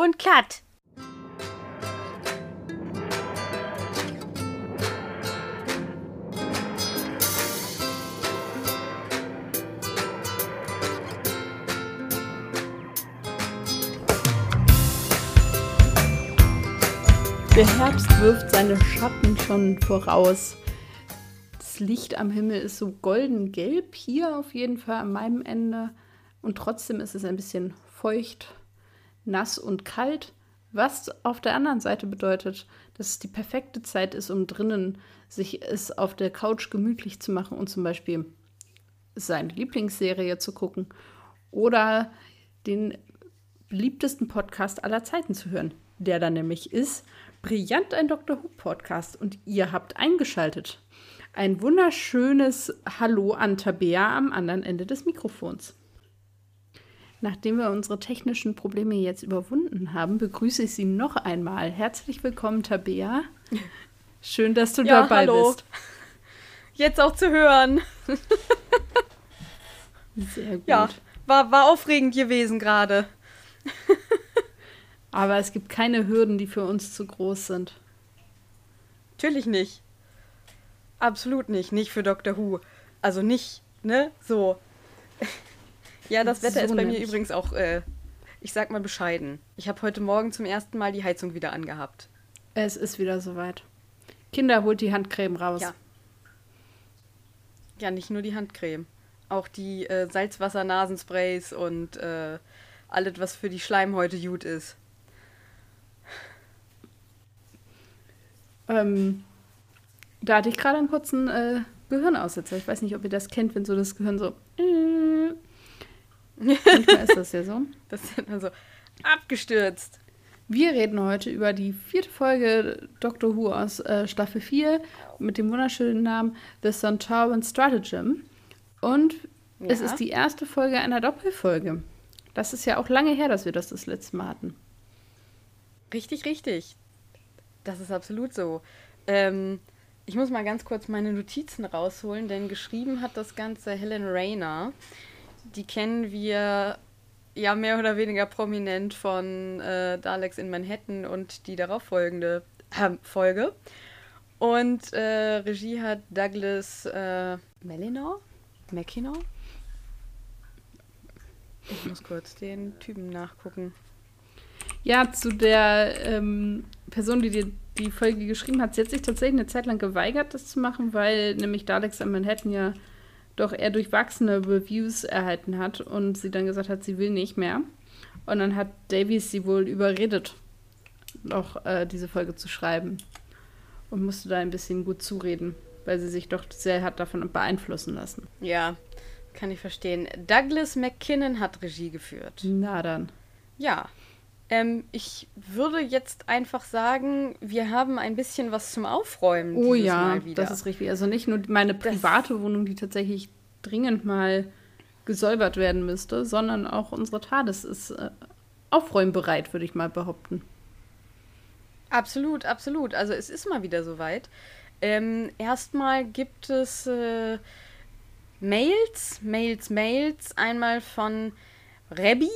Und Cut. Der Herbst wirft seine Schatten schon voraus. Das Licht am Himmel ist so golden-gelb hier auf jeden Fall an meinem Ende. Und trotzdem ist es ein bisschen feucht, nass und kalt. Was auf der anderen Seite bedeutet, dass es die perfekte Zeit ist, um drinnen sich es auf der Couch gemütlich zu machen und zum Beispiel seine Lieblingsserie zu gucken oder den beliebtesten Podcast aller Zeiten zu hören, der dann nämlich ist Brillant ein Dr. Who Podcast und ihr habt eingeschaltet. Ein wunderschönes Hallo an Tabea am anderen Ende des Mikrofons. Nachdem wir unsere technischen Probleme jetzt überwunden haben, begrüße ich Sie noch einmal. Herzlich willkommen, Tabea. Schön, dass du ja, dabei hallo. bist. Jetzt auch zu hören. Sehr gut. Ja, war, war aufregend gewesen gerade. Aber es gibt keine Hürden, die für uns zu groß sind. Natürlich nicht. Absolut nicht. Nicht für Dr. Who. Also nicht, ne? So. Ja, das Wetter so ist bei nämlich. mir übrigens auch, äh, ich sag mal bescheiden. Ich habe heute Morgen zum ersten Mal die Heizung wieder angehabt. Es ist wieder soweit. Kinder, holt die Handcreme raus. Ja. Ja, nicht nur die Handcreme. Auch die äh, Salzwasser-Nasensprays und äh, alles, was für die Schleimhäute gut ist. Ähm, da hatte ich gerade einen kurzen äh, Gehirnaussetzer. Ich weiß nicht, ob ihr das kennt, wenn so das Gehirn so. Äh, manchmal ist das ja so. Das ist dann so abgestürzt. Wir reden heute über die vierte Folge Doctor Who aus äh, Staffel 4 mit dem wunderschönen Namen The Sontaran Stratagem. Und ja. es ist die erste Folge einer Doppelfolge. Das ist ja auch lange her, dass wir das das letzte Mal hatten. Richtig, richtig. Das ist absolut so. Ähm, ich muss mal ganz kurz meine Notizen rausholen, denn geschrieben hat das Ganze Helen Rayner. Die kennen wir ja mehr oder weniger prominent von äh, Daleks in Manhattan und die darauffolgende äh, Folge. Und äh, Regie hat Douglas äh, Melinor? McKinnon? Ich muss kurz den Typen nachgucken. Ja, zu der ähm, Person, die dir die Folge geschrieben hat, sie hat sich tatsächlich eine Zeit lang geweigert, das zu machen, weil nämlich Daleks in Manhattan ja doch eher durchwachsene Reviews erhalten hat und sie dann gesagt hat, sie will nicht mehr. Und dann hat Davies sie wohl überredet, noch äh, diese Folge zu schreiben. Und musste da ein bisschen gut zureden, weil sie sich doch sehr hat davon beeinflussen lassen. Ja, kann ich verstehen. Douglas McKinnon hat Regie geführt. Na dann. Ja, ähm, ich würde jetzt einfach sagen, wir haben ein bisschen was zum Aufräumen. Oh ja, das ist richtig. Also nicht nur meine private das Wohnung, die tatsächlich dringend mal gesäubert werden müsste, sondern auch unsere TARDIS ist äh, aufräumbereit, würde ich mal behaupten. Absolut, absolut. Also es ist mal wieder soweit. Ähm, erstmal gibt es äh, Mails, Mails, Mails. Einmal von Rebby,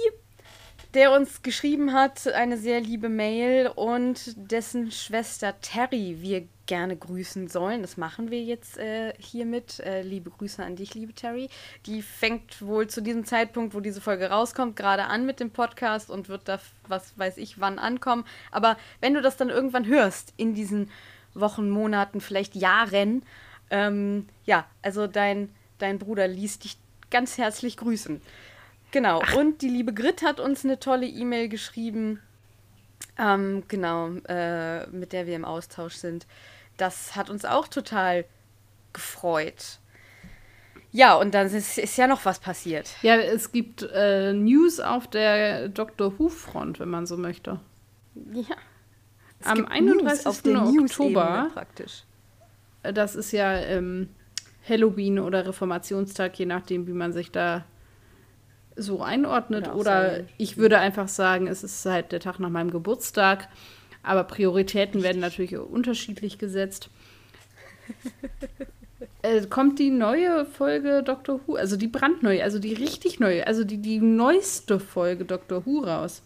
der uns geschrieben hat, eine sehr liebe Mail und dessen Schwester Terry wir gerne grüßen sollen. Das machen wir jetzt äh, hiermit. Äh, liebe Grüße an dich, liebe Terry. Die fängt wohl zu diesem Zeitpunkt, wo diese Folge rauskommt, gerade an mit dem Podcast und wird da, was weiß ich, wann ankommen. Aber wenn du das dann irgendwann hörst, in diesen Wochen, Monaten, vielleicht Jahren, ähm, ja, also dein, dein Bruder liest dich ganz herzlich grüßen. Genau. Ach. Und die liebe Grit hat uns eine tolle E-Mail geschrieben. Ähm, genau, äh, mit der wir im Austausch sind. Das hat uns auch total gefreut. Ja, und dann ist, ist ja noch was passiert. Ja, es gibt äh, News auf der Dr. Who-Front, wenn man so möchte. Ja. Es Am 31. Oktober, praktisch. Äh, das ist ja ähm, Halloween oder Reformationstag, je nachdem, wie man sich da so einordnet. Oder, oder ich würde einfach sagen, es ist halt der Tag nach meinem Geburtstag. Aber Prioritäten werden natürlich unterschiedlich gesetzt. äh, kommt die neue Folge Doctor Who, also die brandneue, also die richtig neue, also die, die neueste Folge Doctor Who raus.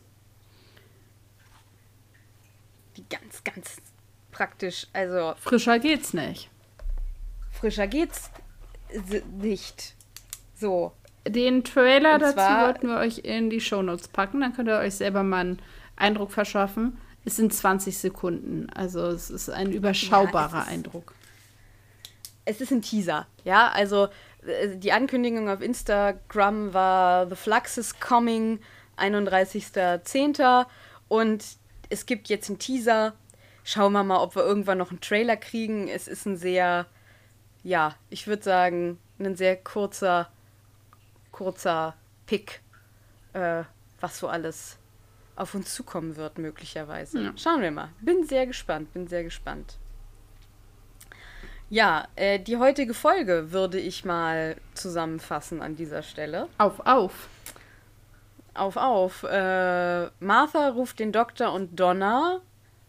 die ganz, ganz praktisch, also. Frischer geht's nicht. Frischer geht's nicht. So. Den Trailer Und dazu wollten wir euch in die Shownotes packen, dann könnt ihr euch selber mal einen Eindruck verschaffen. Es sind 20 Sekunden, also es ist ein überschaubarer ja, es ist, Eindruck. Es ist ein Teaser, ja, also äh, die Ankündigung auf Instagram war The Flux is coming, 31.10. Und es gibt jetzt einen Teaser. Schauen wir mal, ob wir irgendwann noch einen Trailer kriegen. Es ist ein sehr, ja, ich würde sagen, ein sehr kurzer, kurzer Pick, äh, was so alles auf uns zukommen wird, möglicherweise. Ja. Schauen wir mal. Bin sehr gespannt, bin sehr gespannt. Ja, äh, die heutige Folge würde ich mal zusammenfassen an dieser Stelle. Auf, auf. Auf, auf. Äh, Martha ruft den Doktor und Donna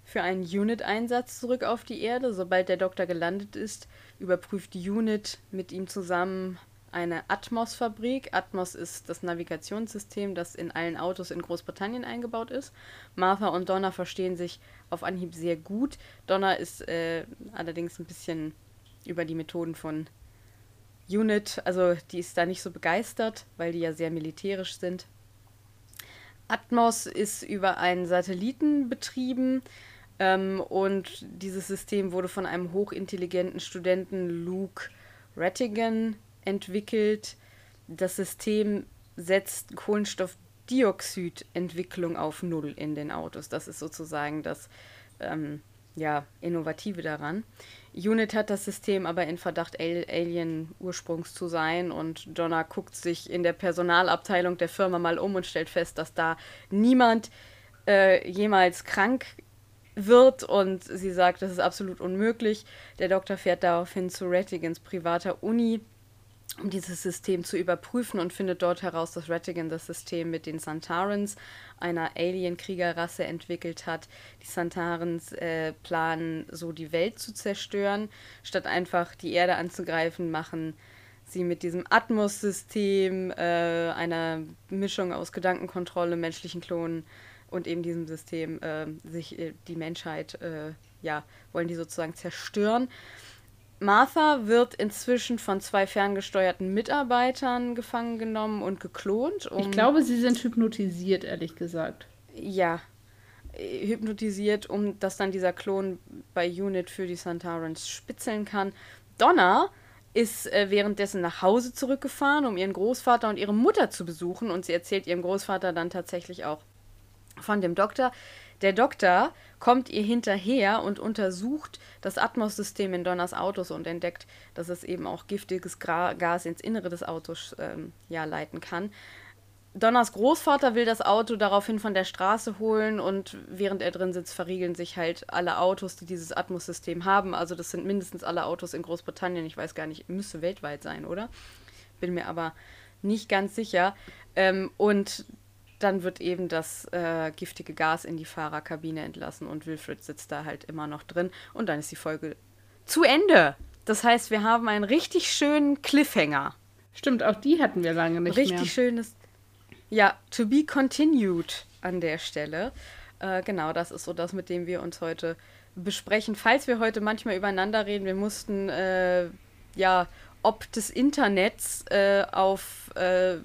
für einen Unit-Einsatz zurück auf die Erde. Sobald der Doktor gelandet ist, überprüft die Unit mit ihm zusammen eine Atmos-Fabrik. Atmos ist das Navigationssystem, das in allen Autos in Großbritannien eingebaut ist. Martha und Donna verstehen sich auf Anhieb sehr gut. Donna ist äh, allerdings ein bisschen über die Methoden von Unit, also die ist da nicht so begeistert, weil die ja sehr militärisch sind. Atmos ist über einen Satelliten betrieben ähm, und dieses System wurde von einem hochintelligenten Studenten Luke Rattigan entwickelt. Das System setzt Kohlenstoffdioxidentwicklung auf Null in den Autos. Das ist sozusagen das ähm, ja, Innovative daran. Unit hat das System aber in Verdacht, Alien-Ursprungs zu sein und Donna guckt sich in der Personalabteilung der Firma mal um und stellt fest, dass da niemand äh, jemals krank wird und sie sagt, das ist absolut unmöglich. Der Doktor fährt daraufhin zu Rattigans privater Uni um dieses System zu überprüfen und findet dort heraus, dass Rattigan das System mit den Santarans, einer Alien-Kriegerrasse, entwickelt hat. Die Santarans äh, planen, so die Welt zu zerstören. Statt einfach die Erde anzugreifen, machen sie mit diesem Atmos-System, äh, einer Mischung aus Gedankenkontrolle, menschlichen Klonen und eben diesem System, äh, sich äh, die Menschheit, äh, ja, wollen die sozusagen zerstören. Martha wird inzwischen von zwei ferngesteuerten Mitarbeitern gefangen genommen und geklont. Um ich glaube, sie sind hypnotisiert, ehrlich gesagt. Ja, hypnotisiert, um dass dann dieser Klon bei Unit für die Santarans spitzeln kann. Donna ist äh, währenddessen nach Hause zurückgefahren, um ihren Großvater und ihre Mutter zu besuchen. Und sie erzählt ihrem Großvater dann tatsächlich auch von dem Doktor. Der Doktor kommt ihr hinterher und untersucht das Atmos-System in Donners Autos und entdeckt, dass es eben auch giftiges Gas ins Innere des Autos ähm, ja, leiten kann. Donners Großvater will das Auto daraufhin von der Straße holen und während er drin sitzt, verriegeln sich halt alle Autos, die dieses Atmos-System haben. Also das sind mindestens alle Autos in Großbritannien. Ich weiß gar nicht, müsste weltweit sein, oder? Bin mir aber nicht ganz sicher. Ähm, und dann wird eben das äh, giftige Gas in die Fahrerkabine entlassen und Wilfred sitzt da halt immer noch drin und dann ist die Folge zu Ende. Das heißt, wir haben einen richtig schönen Cliffhanger. Stimmt, auch die hatten wir lange nicht richtig mehr. Richtig schönes, ja, to be continued an der Stelle. Äh, genau, das ist so das, mit dem wir uns heute besprechen. Falls wir heute manchmal übereinander reden, wir mussten äh, ja ob des Internets äh, auf äh,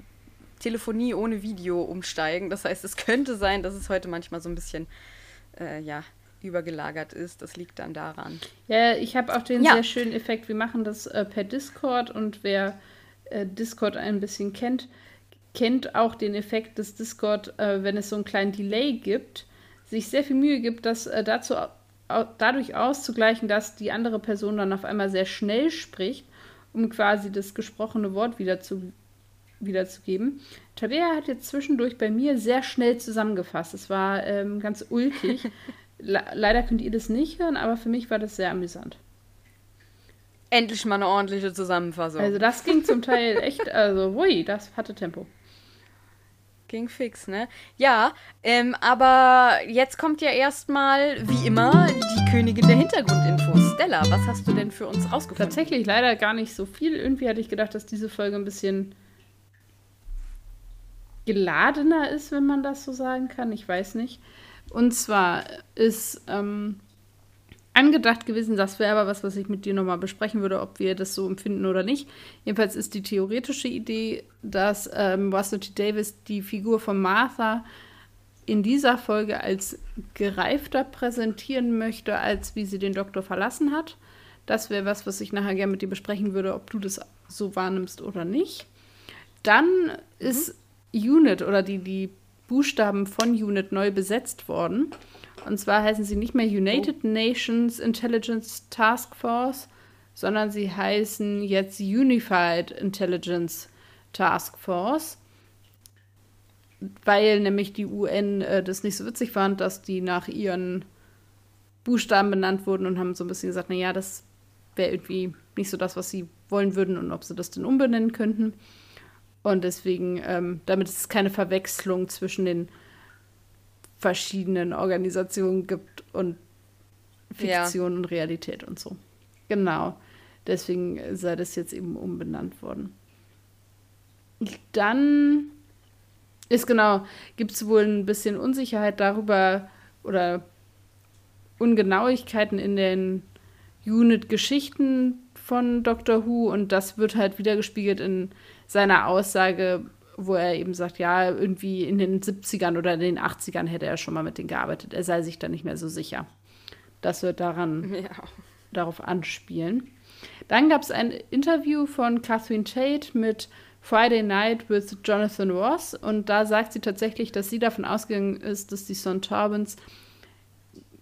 Telefonie ohne Video umsteigen. Das heißt, es könnte sein, dass es heute manchmal so ein bisschen, äh, ja, übergelagert ist. Das liegt dann daran. Ja, ich habe auch den ja. sehr schönen Effekt. Wir machen das äh, per Discord und wer äh, Discord ein bisschen kennt, kennt auch den Effekt, dass Discord, äh, wenn es so einen kleinen Delay gibt, sich sehr viel Mühe gibt, das äh, dazu dadurch auszugleichen, dass die andere Person dann auf einmal sehr schnell spricht, um quasi das gesprochene Wort wieder zu wiederzugeben. Tabea hat jetzt zwischendurch bei mir sehr schnell zusammengefasst. Es war ähm, ganz ulkig. Le leider könnt ihr das nicht hören, aber für mich war das sehr amüsant. Endlich mal eine ordentliche Zusammenfassung. Also das ging zum Teil echt, also hui, das hatte Tempo. Ging fix, ne? Ja, ähm, aber jetzt kommt ja erstmal, wie immer, die Königin der Hintergrundinfos. Stella, was hast du denn für uns rausgefunden? Tatsächlich leider gar nicht so viel. Irgendwie hatte ich gedacht, dass diese Folge ein bisschen geladener ist, wenn man das so sagen kann. Ich weiß nicht. Und zwar ist ähm, angedacht gewesen, das wäre aber was, was ich mit dir nochmal besprechen würde, ob wir das so empfinden oder nicht. Jedenfalls ist die theoretische Idee, dass ähm, Russell T. Davis die Figur von Martha in dieser Folge als gereifter präsentieren möchte, als wie sie den Doktor verlassen hat. Das wäre was, was ich nachher gerne mit dir besprechen würde, ob du das so wahrnimmst oder nicht. Dann mhm. ist Unit oder die, die Buchstaben von Unit neu besetzt worden. Und zwar heißen sie nicht mehr United oh. Nations Intelligence Task Force, sondern sie heißen jetzt Unified Intelligence Task Force, weil nämlich die UN äh, das nicht so witzig fand, dass die nach ihren Buchstaben benannt wurden und haben so ein bisschen gesagt, naja, das wäre irgendwie nicht so das, was sie wollen würden und ob sie das denn umbenennen könnten. Und deswegen, ähm, damit es keine Verwechslung zwischen den verschiedenen Organisationen gibt und Fiktion ja. und Realität und so. Genau. Deswegen sei das jetzt eben umbenannt worden. Dann ist genau, gibt es wohl ein bisschen Unsicherheit darüber oder Ungenauigkeiten in den Unit-Geschichten von Doctor Who und das wird halt wiedergespiegelt in seiner Aussage, wo er eben sagt, ja, irgendwie in den 70ern oder in den 80ern hätte er schon mal mit denen gearbeitet. Er sei sich da nicht mehr so sicher. Das wird daran ja. darauf anspielen. Dann gab es ein Interview von Catherine Tate mit Friday Night with Jonathan Ross und da sagt sie tatsächlich, dass sie davon ausgegangen ist, dass die Sontarbans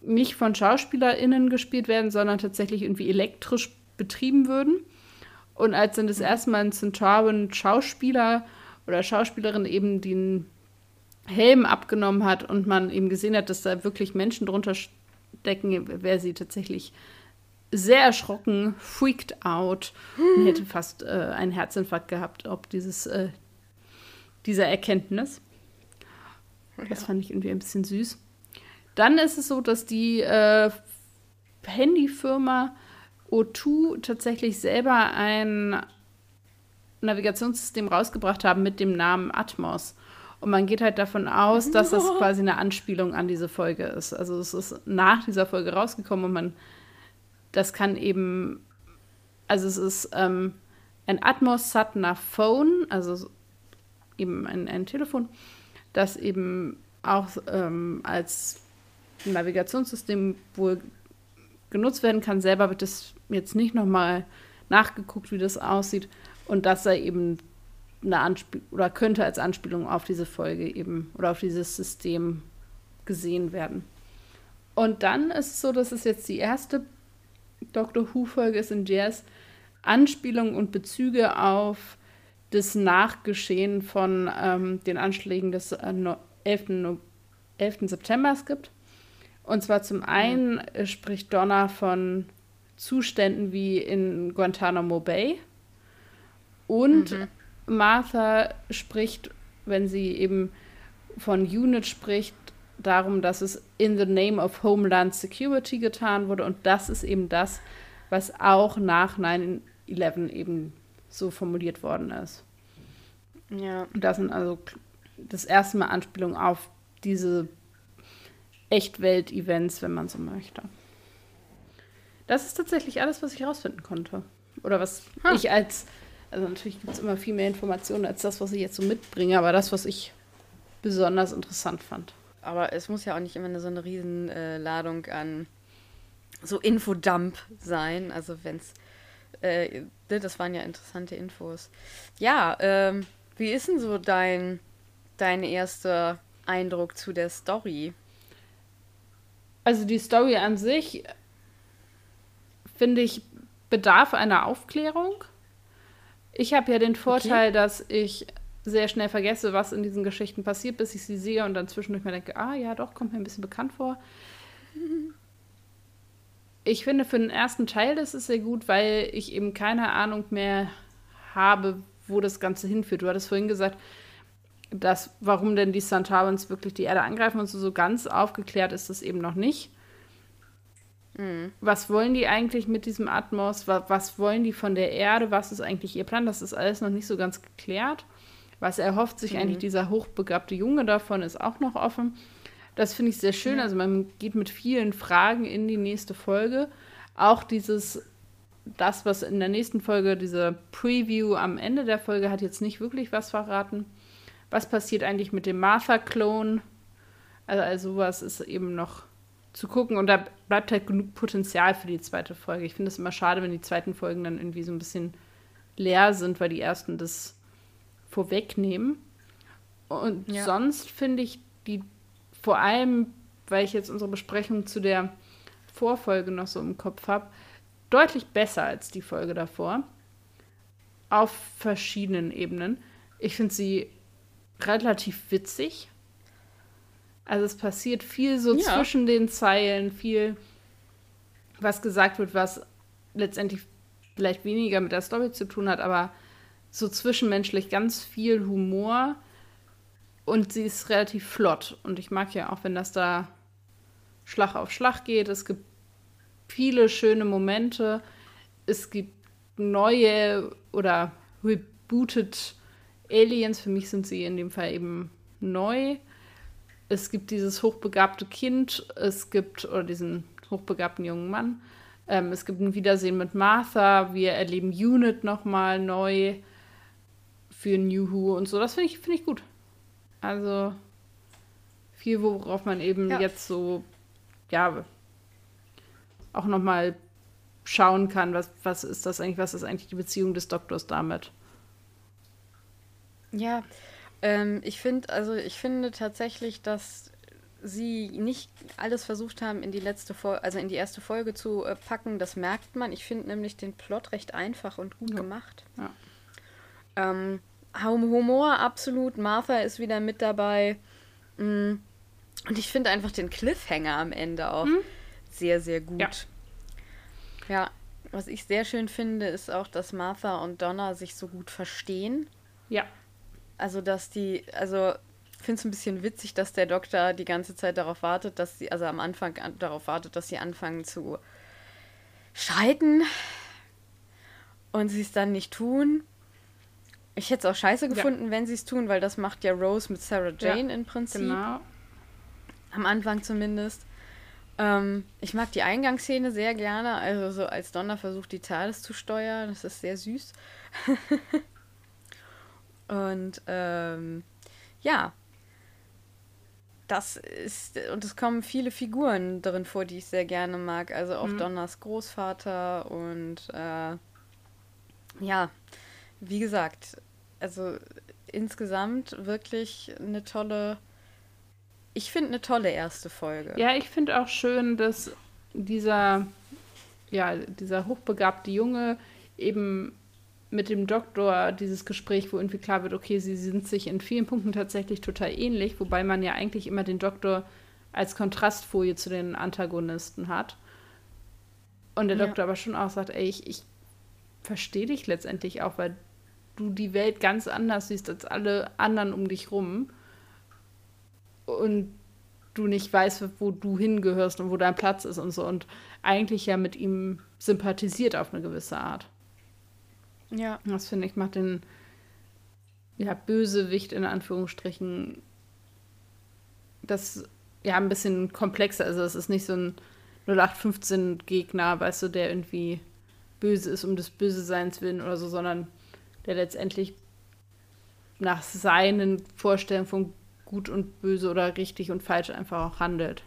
nicht von SchauspielerInnen gespielt werden, sondern tatsächlich irgendwie elektrisch betrieben würden. Und als dann das erste Mal ein Centauran Schauspieler oder Schauspielerin eben den Helm abgenommen hat und man eben gesehen hat, dass da wirklich Menschen drunter stecken, wäre sie tatsächlich sehr erschrocken, freaked out und hätte fast äh, einen Herzinfarkt gehabt, ob dieses, äh, dieser Erkenntnis. Das fand ich irgendwie ein bisschen süß. Dann ist es so, dass die äh, Handyfirma O2 tatsächlich selber ein Navigationssystem rausgebracht haben mit dem Namen Atmos. Und man geht halt davon aus, dass das quasi eine Anspielung an diese Folge ist. Also es ist nach dieser Folge rausgekommen und man, das kann eben, also es ist ähm, ein Atmos Satna Phone, also eben ein, ein Telefon, das eben auch ähm, als Navigationssystem wohl genutzt werden kann. Selber wird es jetzt nicht nochmal nachgeguckt, wie das aussieht. Und das sei eben eine Anspielung oder könnte als Anspielung auf diese Folge eben oder auf dieses System gesehen werden. Und dann ist es so, dass es jetzt die erste Doctor Who-Folge ist, in der es Anspielungen und Bezüge auf das Nachgeschehen von ähm, den Anschlägen des äh, 11. 11. September gibt. Und zwar zum einen mhm. spricht Donna von Zuständen wie in Guantanamo Bay und mhm. Martha spricht, wenn sie eben von Unit spricht, darum, dass es in the name of Homeland Security getan wurde. Und das ist eben das, was auch nach 9-11 eben so formuliert worden ist. Ja. Das sind also das erste Mal Anspielungen auf diese Echtwelt-Events, wenn man so möchte. Das ist tatsächlich alles, was ich herausfinden konnte. Oder was hm. ich als also natürlich gibt es immer viel mehr Informationen als das, was ich jetzt so mitbringe, aber das, was ich besonders interessant fand. Aber es muss ja auch nicht immer eine, so eine Riesenladung äh, an so Infodump sein. Also wenn es, äh, das waren ja interessante Infos. Ja, ähm, wie ist denn so dein, dein erster Eindruck zu der Story? Also die Story an sich, finde ich, bedarf einer Aufklärung. Ich habe ja den Vorteil, okay. dass ich sehr schnell vergesse, was in diesen Geschichten passiert, bis ich sie sehe und dann zwischendurch mir denke, ah ja, doch, kommt mir ein bisschen bekannt vor. Ich finde, für den ersten Teil das ist sehr gut, weil ich eben keine Ahnung mehr habe, wo das Ganze hinführt. Du hattest vorhin gesagt, dass, warum denn die Santarans wirklich die Erde angreifen und so, so ganz aufgeklärt ist das eben noch nicht. Mhm. Was wollen die eigentlich mit diesem Atmos? Was, was, wollen die von der Erde? Was ist eigentlich ihr Plan? Das ist alles noch nicht so ganz geklärt. Was erhofft sich mhm. eigentlich dieser hochbegabte Junge davon, ist auch noch offen. Das finde ich sehr schön. Ja. Also man geht mit vielen Fragen in die nächste Folge. Auch dieses, das, was in der nächsten Folge, diese Preview am Ende der Folge hat jetzt nicht wirklich was verraten. Was passiert eigentlich mit dem Martha-Klon? Also, also sowas ist eben noch zu gucken und da bleibt halt genug Potenzial für die zweite Folge. Ich finde es immer schade, wenn die zweiten Folgen dann irgendwie so ein bisschen leer sind, weil die ersten das vorwegnehmen. Und ja. sonst finde ich die vor allem, weil ich jetzt unsere Besprechung zu der Vorfolge noch so im Kopf habe, deutlich besser als die Folge davor. Auf verschiedenen Ebenen. Ich finde sie relativ witzig. Also es passiert viel so ja. zwischen den Zeilen, viel, was gesagt wird, was letztendlich vielleicht weniger mit der Story zu tun hat, aber so zwischenmenschlich ganz viel Humor und sie ist relativ flott. Und ich mag ja auch, wenn das da Schlag auf Schlag geht. Es gibt viele schöne Momente. Es gibt neue oder rebooted Aliens. Für mich sind sie in dem Fall eben neu. Es gibt dieses hochbegabte Kind. Es gibt, oder diesen hochbegabten jungen Mann. Ähm, es gibt ein Wiedersehen mit Martha. Wir erleben Unit nochmal neu für New Who und so. Das finde ich, find ich gut. Also viel, worauf man eben ja. jetzt so, ja, auch nochmal schauen kann, was, was ist das eigentlich, was ist eigentlich die Beziehung des Doktors damit. Ja, ähm, ich finde, also ich finde tatsächlich, dass sie nicht alles versucht haben, in die letzte Folge, also in die erste Folge zu äh, packen. Das merkt man. Ich finde nämlich den Plot recht einfach und gut ja. gemacht. Ja. Ähm, Humor absolut. Martha ist wieder mit dabei. Mm. Und ich finde einfach den Cliffhanger am Ende auch mhm. sehr, sehr gut. Ja. ja, was ich sehr schön finde, ist auch, dass Martha und Donna sich so gut verstehen. Ja. Also, dass die, also ich finde es ein bisschen witzig, dass der Doktor die ganze Zeit darauf wartet, dass sie, also am Anfang an, darauf wartet, dass sie anfangen zu scheiden und sie es dann nicht tun. Ich hätte es auch scheiße gefunden, ja. wenn sie es tun, weil das macht ja Rose mit Sarah Jane ja, im Prinzip. Genau. Am Anfang zumindest. Ähm, ich mag die Eingangsszene sehr gerne. Also so als Donner versucht, die Tales zu steuern. Das ist sehr süß. und ähm, ja. Das ist, und es kommen viele Figuren drin vor, die ich sehr gerne mag. Also auch mhm. Donners Großvater und äh, ja, wie gesagt, also insgesamt wirklich eine tolle, ich finde eine tolle erste Folge. Ja, ich finde auch schön, dass dieser, ja, dieser hochbegabte Junge eben mit dem Doktor dieses Gespräch, wo irgendwie klar wird, okay, sie sind sich in vielen Punkten tatsächlich total ähnlich, wobei man ja eigentlich immer den Doktor als Kontrastfolie zu den Antagonisten hat. Und der ja. Doktor aber schon auch sagt, ey, ich, ich verstehe dich letztendlich auch, weil du die Welt ganz anders siehst als alle anderen um dich rum und du nicht weißt, wo du hingehörst und wo dein Platz ist und so und eigentlich ja mit ihm sympathisiert auf eine gewisse Art. Ja. Das finde ich macht den ja, Bösewicht in Anführungsstrichen das ja ein bisschen komplexer. Also es ist nicht so ein 0815 Gegner, weißt du, der irgendwie böse ist um des Böseseins willen oder so, sondern der letztendlich nach seinen Vorstellungen von gut und böse oder richtig und falsch einfach auch handelt.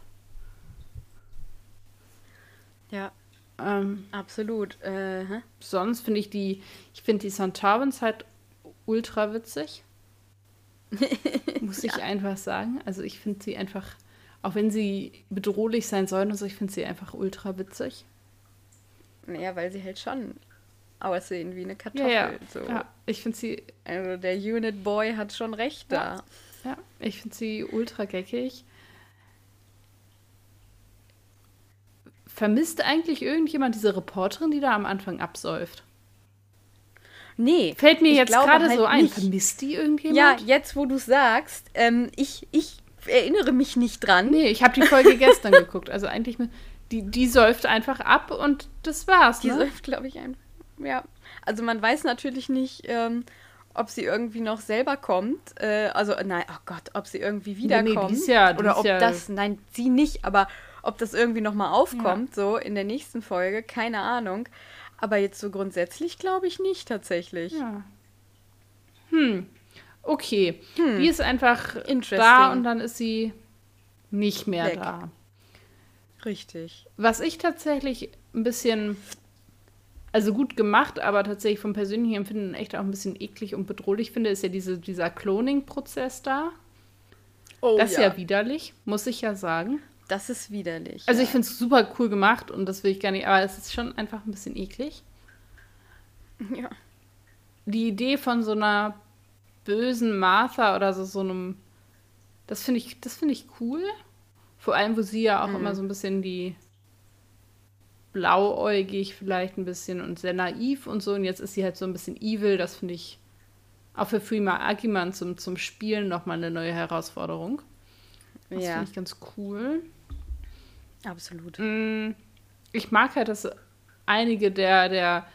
Ja. Ähm, Absolut. Äh, sonst finde ich die, ich finde die Santarvins halt ultra witzig. Muss ja. ich einfach sagen. Also ich finde sie einfach, auch wenn sie bedrohlich sein sollen und so, ich finde sie einfach ultra witzig. Naja, weil sie halt schon aussehen wie eine Kartoffel. Ja, ja. So. ja ich finde sie. Also der Unit Boy hat schon recht ja. da. Ja, ich finde sie ultra geckig. Vermisst eigentlich irgendjemand diese Reporterin, die da am Anfang absäuft? Nee. Fällt mir jetzt gerade halt so ein. Nicht. Vermisst die irgendjemand? Ja, jetzt wo du sagst, ähm, ich, ich erinnere mich nicht dran. Nee, ich habe die Folge gestern geguckt. Also eigentlich, die, die säuft einfach ab und das war's. Die ne? säuft, glaube ich, einfach ja, also man weiß natürlich nicht, ähm, ob sie irgendwie noch selber kommt. Äh, also, nein, oh Gott, ob sie irgendwie wiederkommt. Nee, nee, ja, oder ob ja das, nein, sie nicht, aber ob das irgendwie nochmal aufkommt, ja. so in der nächsten Folge, keine Ahnung. Aber jetzt so grundsätzlich glaube ich nicht tatsächlich. Ja. Hm. Okay. Hm. Die ist einfach da und dann ist sie nicht mehr Weg. da. Richtig. Was ich tatsächlich ein bisschen, also gut gemacht, aber tatsächlich vom persönlichen Empfinden echt auch ein bisschen eklig und bedrohlich finde, ist ja diese, dieser Cloning-Prozess da. Oh, das ist ja. ja widerlich, muss ich ja sagen. Das ist widerlich. Also ja. ich finde es super cool gemacht und das will ich gar nicht, aber es ist schon einfach ein bisschen eklig. Ja. Die Idee von so einer bösen Martha oder so, so einem, das finde ich, das finde ich cool. Vor allem, wo sie ja auch mhm. immer so ein bisschen die blauäugig vielleicht ein bisschen und sehr naiv und so. Und jetzt ist sie halt so ein bisschen evil. Das finde ich auch für Freema Agiman zum, zum Spielen nochmal eine neue Herausforderung. Das ja. finde ich ganz cool. Absolut. Mm, ich mag halt, dass einige der, der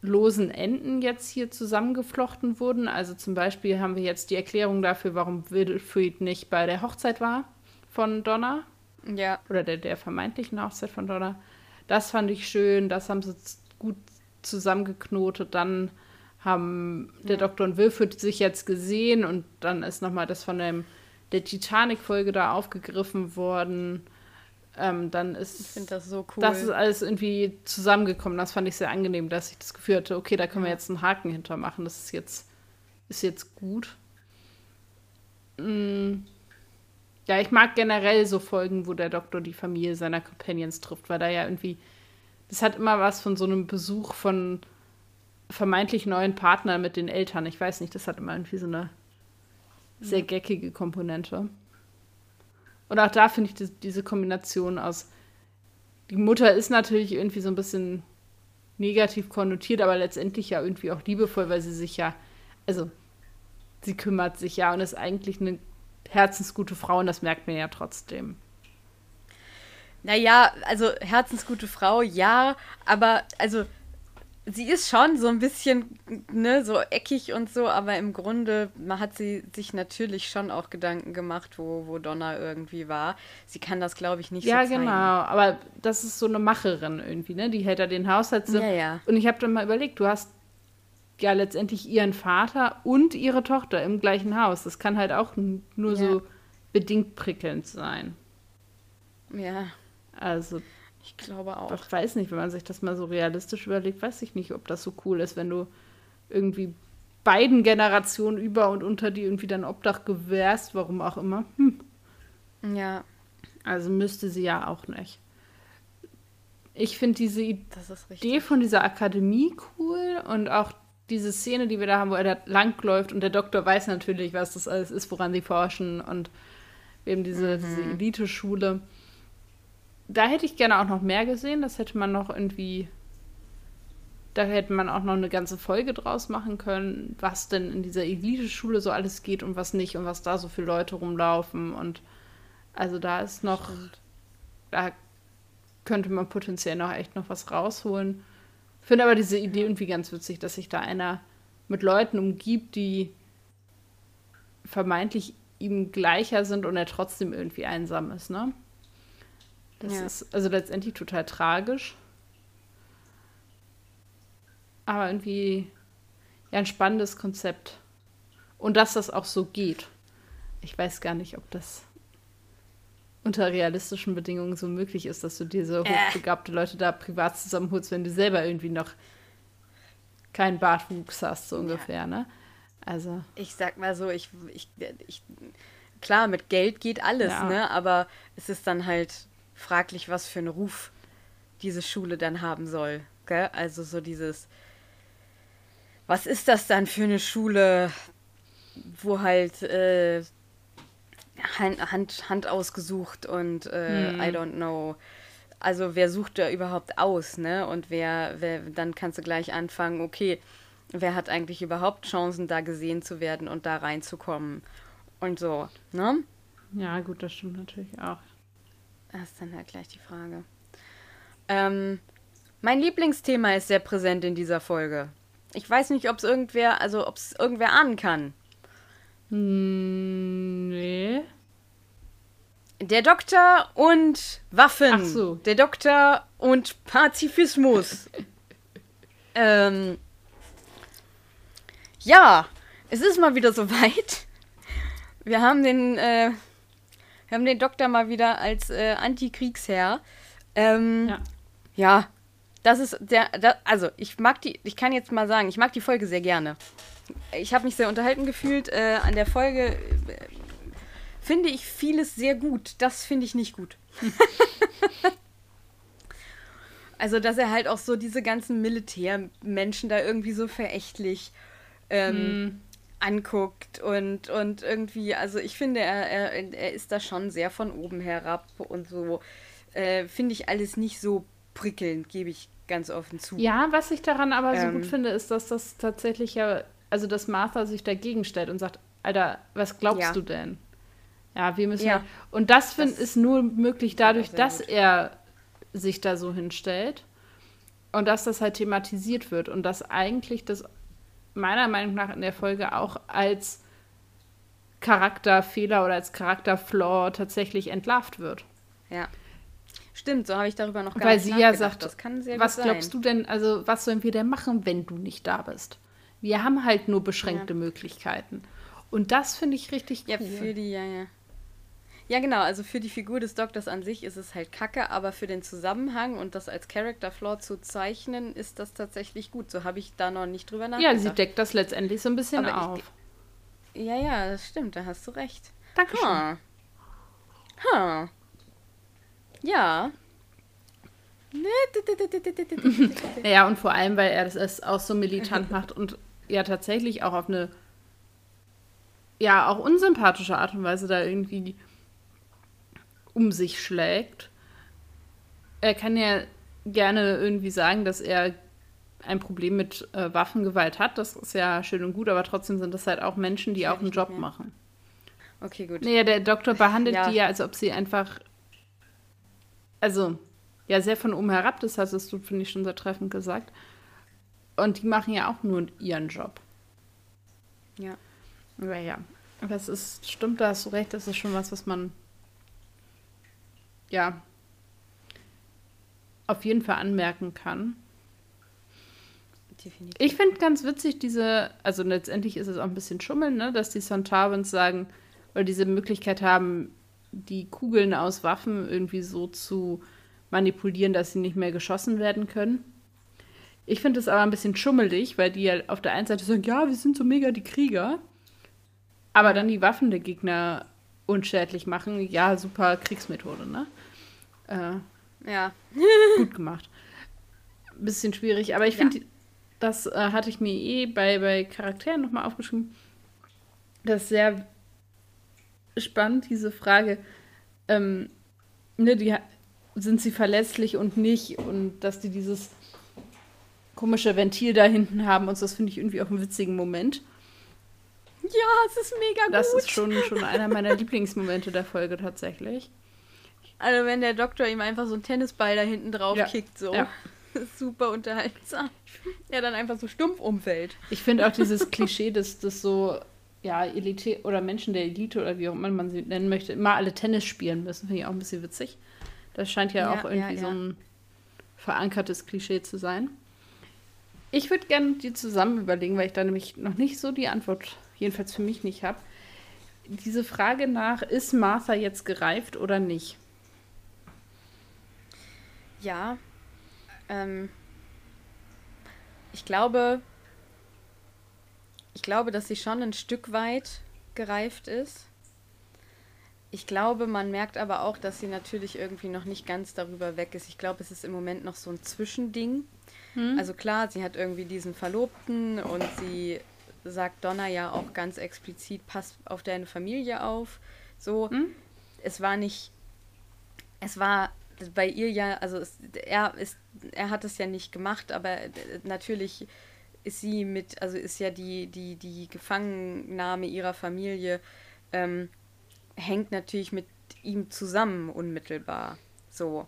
losen Enden jetzt hier zusammengeflochten wurden. Also zum Beispiel haben wir jetzt die Erklärung dafür, warum Wilfried nicht bei der Hochzeit war von Donna. Ja. Oder der, der vermeintlichen Hochzeit von Donna. Das fand ich schön, das haben sie gut zusammengeknotet. Dann haben der ja. Doktor und Wilfried sich jetzt gesehen und dann ist nochmal das von dem, der Titanic-Folge da aufgegriffen worden. Ähm, dann ist ich finde das so cool. Das ist alles irgendwie zusammengekommen. Das fand ich sehr angenehm, dass ich das Gefühl hatte, okay, da können wir jetzt einen Haken hintermachen. Das ist jetzt, ist jetzt gut. Mm. Ja, ich mag generell so Folgen, wo der Doktor die Familie seiner Companions trifft, weil da ja irgendwie, das hat immer was von so einem Besuch von vermeintlich neuen Partnern mit den Eltern. Ich weiß nicht, das hat immer irgendwie so eine sehr geckige Komponente. Und auch da finde ich die, diese Kombination aus, die Mutter ist natürlich irgendwie so ein bisschen negativ konnotiert, aber letztendlich ja irgendwie auch liebevoll, weil sie sich ja, also sie kümmert sich ja und ist eigentlich eine herzensgute Frau und das merkt man ja trotzdem. Naja, also herzensgute Frau, ja, aber also sie ist schon so ein bisschen, ne, so eckig und so, aber im Grunde man hat sie sich natürlich schon auch Gedanken gemacht, wo, wo Donna irgendwie war. Sie kann das, glaube ich, nicht ja, so. Ja, genau, aber das ist so eine Macherin irgendwie, ne? Die hält da den Haushalt. Ja, ja. Und ich habe dann mal überlegt, du hast ja letztendlich ihren Vater und ihre Tochter im gleichen Haus. Das kann halt auch nur ja. so bedingt prickelnd sein. Ja. Also ich glaube auch. Ich weiß nicht, wenn man sich das mal so realistisch überlegt, weiß ich nicht, ob das so cool ist, wenn du irgendwie beiden Generationen über und unter die irgendwie dein Obdach gewährst, warum auch immer. Hm. Ja. Also müsste sie ja auch nicht. Ich finde diese Idee von dieser Akademie cool und auch diese Szene, die wir da haben, wo er da langläuft und der Doktor weiß natürlich, was das alles ist, woran sie forschen und eben diese, mhm. diese Elite-Schule da hätte ich gerne auch noch mehr gesehen. Das hätte man noch irgendwie. Da hätte man auch noch eine ganze Folge draus machen können, was denn in dieser Elite-Schule so alles geht und was nicht und was da so viele Leute rumlaufen. Und also da ist noch. Da könnte man potenziell noch echt noch was rausholen. Finde aber diese Idee irgendwie ganz witzig, dass sich da einer mit Leuten umgibt, die vermeintlich ihm gleicher sind und er trotzdem irgendwie einsam ist, ne? Das ja. ist also letztendlich total tragisch. Aber irgendwie ja ein spannendes Konzept. Und dass das auch so geht. Ich weiß gar nicht, ob das unter realistischen Bedingungen so möglich ist, dass du diese äh. hochbegabte Leute da privat zusammenholst, wenn du selber irgendwie noch keinen Bartwuchs hast, so ungefähr, ja. ne? Also. Ich sag mal so, ich, ich, ich klar, mit Geld geht alles, ja. ne? Aber es ist dann halt fraglich, was für einen Ruf diese Schule dann haben soll. Gell? Also so dieses, was ist das dann für eine Schule, wo halt äh, Hand, Hand ausgesucht und äh, hm. I don't know. Also wer sucht da überhaupt aus, ne? Und wer, wer, dann kannst du gleich anfangen, okay, wer hat eigentlich überhaupt Chancen, da gesehen zu werden und da reinzukommen und so, ne? Ja, gut, das stimmt natürlich auch. Das ist dann halt gleich die Frage. Ähm, mein Lieblingsthema ist sehr präsent in dieser Folge. Ich weiß nicht, ob es irgendwer, also ob es irgendwer ahnen kann. Hm, nee. Der Doktor und Waffen. Ach so. Der Doktor und Pazifismus. ähm, ja, es ist mal wieder soweit. Wir haben den, äh, wir haben den Doktor mal wieder als äh, Antikriegsherr. Ähm, Ja. ja, das ist der, da- also ich mag die, ich kann jetzt mal sagen, ich mag die Folge sehr gerne. Ich habe mich sehr unterhalten gefühlt. Äh, an der Folge äh, finde ich vieles sehr gut. Das finde ich nicht gut. also, dass er halt auch so diese ganzen Militärmenschen da irgendwie so verächtlich ähm, anguckt und, und irgendwie, also ich finde, er, er, er ist da schon sehr von oben herab und so. Äh, finde ich alles nicht so prickelnd, gebe ich ganz offen zu. Ja, was ich daran aber so Ähm. gut finde, ist, dass das tatsächlich ja, also dass Martha sich dagegen stellt und sagt, Alter, was glaubst Ja. du denn? Ja, wir müssen Ja. Und das, find, Das ist nur möglich dadurch, dass gut. er sich da so hinstellt und dass das halt thematisiert wird und dass eigentlich das meiner Meinung nach in der Folge auch als Charakterfehler oder als Charakterflaw tatsächlich entlarvt wird. Ja. Stimmt, so habe ich darüber noch gar Weil nicht sie ja sagt, das kann sehr was gut sein. glaubst du denn, also was sollen wir denn machen, wenn du nicht da bist? Wir haben halt nur beschränkte Möglichkeiten. Und das finde ich richtig Ja, cool. für die, ja, ja. Ja, genau, also für die Figur des Doktors an sich ist es halt kacke, aber für den Zusammenhang und das als Character Flaw zu zeichnen, ist das tatsächlich gut. So habe ich da noch nicht drüber nachgedacht. ja, sie deckt das letztendlich so ein bisschen Aber ich- auf. Ja, ja, das stimmt, da hast du recht. Dankeschön. Ha. Ha. Ja. Ja, und vor allem, weil er das auch so militant macht und ja tatsächlich auch auf eine ja auch unsympathische Art und Weise da irgendwie um sich schlägt. Er kann ja gerne irgendwie sagen, dass er ein Problem mit äh, Waffengewalt hat. Das ist ja schön und gut, aber trotzdem sind das halt auch Menschen, die auch einen Job mehr. machen. Okay, gut. Naja, der Doktor behandelt Ja. die ja, als ob sie einfach. Also, ja, sehr von oben herab, das hast du, finde ich, schon sehr treffend gesagt. Und die machen ja auch nur ihren Job. Ja. Aber ja, das ist, stimmt, da hast du recht, das ist schon was, was man. Ja. Auf jeden Fall anmerken kann. Definitiv. Ich finde ganz witzig diese, also letztendlich ist es auch ein bisschen Schummeln, ne, dass die Sontavans sagen, oder diese Möglichkeit haben, die Kugeln aus Waffen irgendwie so zu manipulieren, dass sie nicht mehr geschossen werden können. Ich finde es aber ein bisschen schummelig, weil die ja auf der einen Seite sagen, ja, wir sind so mega die Krieger, aber dann die Waffen der Gegner unschädlich machen. Ja, super Kriegsmethode, ne? Äh, Ja. gut gemacht. Bisschen schwierig, aber ich Ja. finde, das äh, hatte ich mir eh bei, bei Charakteren nochmal aufgeschrieben. Das ist sehr spannend, diese Frage. Ähm, ne, die, sind sie verlässlich und nicht? Und dass die dieses komische Ventil da hinten haben und das finde ich irgendwie auch einen witzigen Moment. Ja, es ist mega Das gut. ist schon, schon einer meiner Lieblingsmomente der Folge tatsächlich. Also wenn der Doktor ihm einfach so einen Tennisball da hinten drauf Ja. kickt, so. Ja. Super unterhaltsam. Er dann einfach so stumpf umfällt. Ich finde auch dieses Klischee, dass das so, ja, Elite oder Menschen der Elite oder wie auch immer man sie nennen möchte, immer alle Tennis spielen müssen, finde ich auch ein bisschen witzig. Das scheint ja, Ja, auch irgendwie ja, so ein verankertes Klischee zu sein. Ich würde gerne die zusammen überlegen, weil ich da nämlich noch nicht so die Antwort, jedenfalls für mich nicht habe. Diese Frage nach, ist Martha jetzt gereift oder nicht? Ja. Ähm, ich glaube, ich glaube, dass sie schon ein Stück weit gereift ist. Ich glaube, man merkt aber auch, dass sie natürlich irgendwie noch nicht ganz darüber weg ist. Ich glaube, es ist im Moment noch so ein Zwischending. Also klar, sie hat irgendwie diesen Verlobten und sie sagt Donna ja auch ganz explizit, pass auf deine Familie auf. So, es war nicht, es war bei ihr ja, also es, er ist, er hat es ja nicht gemacht, aber äh, natürlich ist sie mit, also ist ja die, die, die Gefangennahme ihrer Familie ähm, hängt natürlich mit ihm zusammen unmittelbar. So.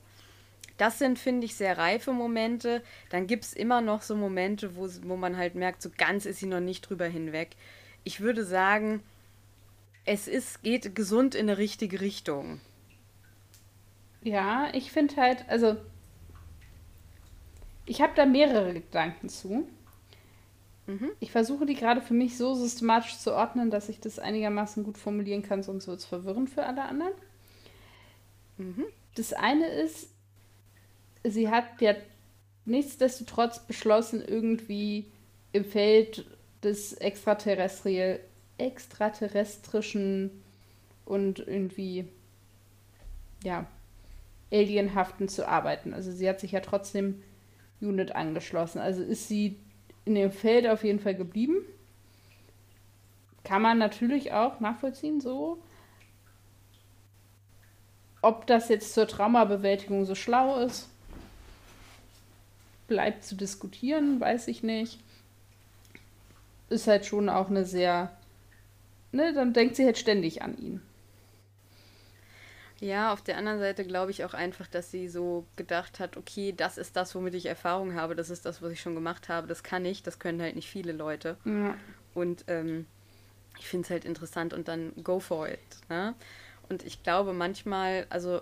Das sind, finde ich, sehr reife Momente. Dann gibt es immer noch so Momente, wo, wo man halt merkt, so ganz ist sie noch nicht drüber hinweg. Ich würde sagen, es ist, geht gesund in eine richtige Richtung. Ja, ich finde halt, also ich habe da mehrere Gedanken zu. Mhm. Ich versuche die gerade für mich so systematisch zu ordnen, dass ich das einigermaßen gut formulieren kann, sonst wird es verwirrend für alle anderen. Mhm. Das eine ist, sie hat ja nichtsdestotrotz beschlossen, irgendwie im Feld des extraterrestriell, extraterrestrischen und irgendwie, ja, alienhaften zu arbeiten. Also sie hat sich ja trotzdem Unit angeschlossen. Also ist sie in dem Feld auf jeden Fall geblieben. Kann man natürlich auch nachvollziehen, so. Ob das jetzt zur Traumabewältigung so schlau ist, bleibt zu diskutieren, weiß ich nicht. Ist halt schon auch eine sehr. Ne, dann denkt sie halt ständig an ihn. Ja, auf der anderen Seite glaube ich auch einfach, dass sie so gedacht hat, okay, das ist das, womit ich Erfahrung habe, das ist das, was ich schon gemacht habe, das kann ich, das können halt nicht viele Leute. Ja. Und ähm, ich finde es halt interessant und dann go for it. Ne? Und ich glaube manchmal, also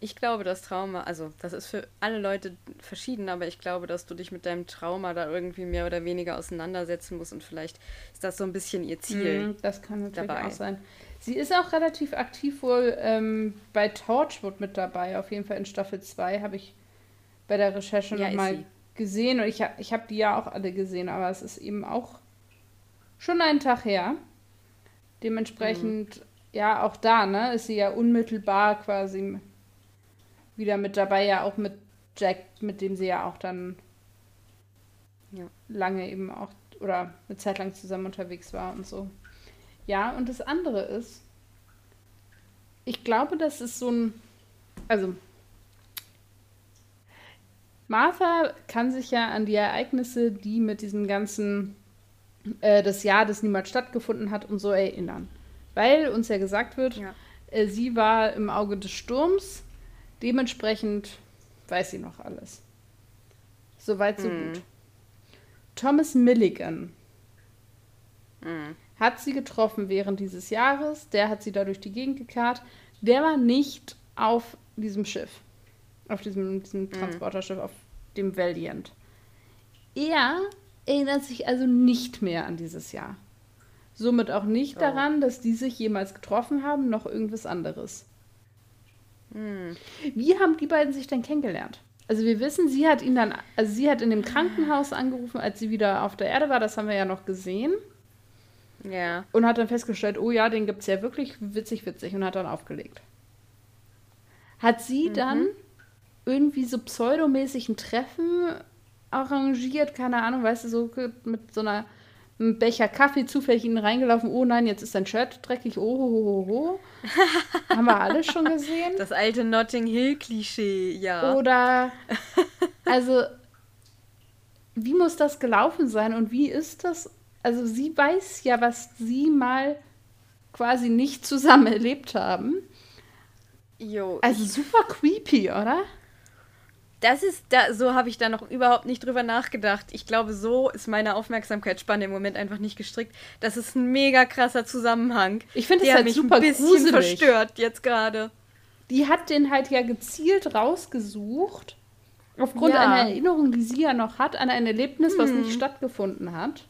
ich glaube, das Trauma, also das ist für alle Leute verschieden, aber ich glaube, dass du dich mit deinem Trauma da irgendwie mehr oder weniger auseinandersetzen musst und vielleicht ist das so ein bisschen ihr Ziel. Mm, das kann natürlich dabei. auch sein. Sie ist auch relativ aktiv wohl ähm, bei Torchwood mit dabei, auf jeden Fall in Staffel 2 habe ich bei der Recherche ja, nochmal gesehen und ich, ich habe die ja auch alle gesehen, aber es ist eben auch schon einen Tag her. Dementsprechend, mhm. ja, auch da, ne, ist sie ja unmittelbar quasi wieder mit dabei, ja auch mit Jack, mit dem sie ja auch dann ja. lange eben auch oder eine Zeit lang zusammen unterwegs war und so. Ja, und das andere ist, ich glaube, das ist so ein, also Martha kann sich ja an die Ereignisse, die mit diesem ganzen, äh, das Jahr, das niemals stattgefunden hat und so erinnern. Weil uns ja gesagt wird, ja. Äh, sie war im Auge des Sturms, dementsprechend weiß sie noch alles. Soweit, so mhm. gut. Thomas Milligan. Mhm hat sie getroffen während dieses Jahres. Der hat sie da durch die Gegend gekarrt. Der war nicht auf diesem Schiff. Auf diesem, diesem mhm. Transporterschiff, auf dem Valiant. Er erinnert sich also nicht mehr an dieses Jahr. Somit auch nicht oh. daran, dass die sich jemals getroffen haben, noch irgendwas anderes. Mhm. Wie haben die beiden sich denn kennengelernt? Also wir wissen, sie hat ihn dann, also sie hat in dem Krankenhaus angerufen, als sie wieder auf der Erde war, das haben wir ja noch gesehen. Ja. Und hat dann festgestellt, oh ja, den gibt es ja wirklich witzig, witzig und hat dann aufgelegt. Hat sie mhm. dann irgendwie so pseudomäßig ein Treffen arrangiert, keine Ahnung, weißt du, so mit so einer einem Becher Kaffee zufällig in ihn reingelaufen. Oh nein, jetzt ist dein Shirt dreckig. Oh, ho, ho, ho. Haben wir alles schon gesehen? Das alte Notting Hill-Klischee, ja. Oder, also, wie muss das gelaufen sein und wie ist das also sie weiß ja, was sie mal quasi nicht zusammen erlebt haben. Jo. Also super creepy, oder? Das ist, da, so habe ich da noch überhaupt nicht drüber nachgedacht. Ich glaube, so ist meine Aufmerksamkeitsspanne im Moment einfach nicht gestrickt. Das ist ein mega krasser Zusammenhang. Ich finde es halt mich super ein bisschen gruselig. verstört jetzt gerade. Die hat den halt ja gezielt rausgesucht. Aufgrund ja. einer Erinnerung, die sie ja noch hat, an ein Erlebnis, hm. was nicht stattgefunden hat.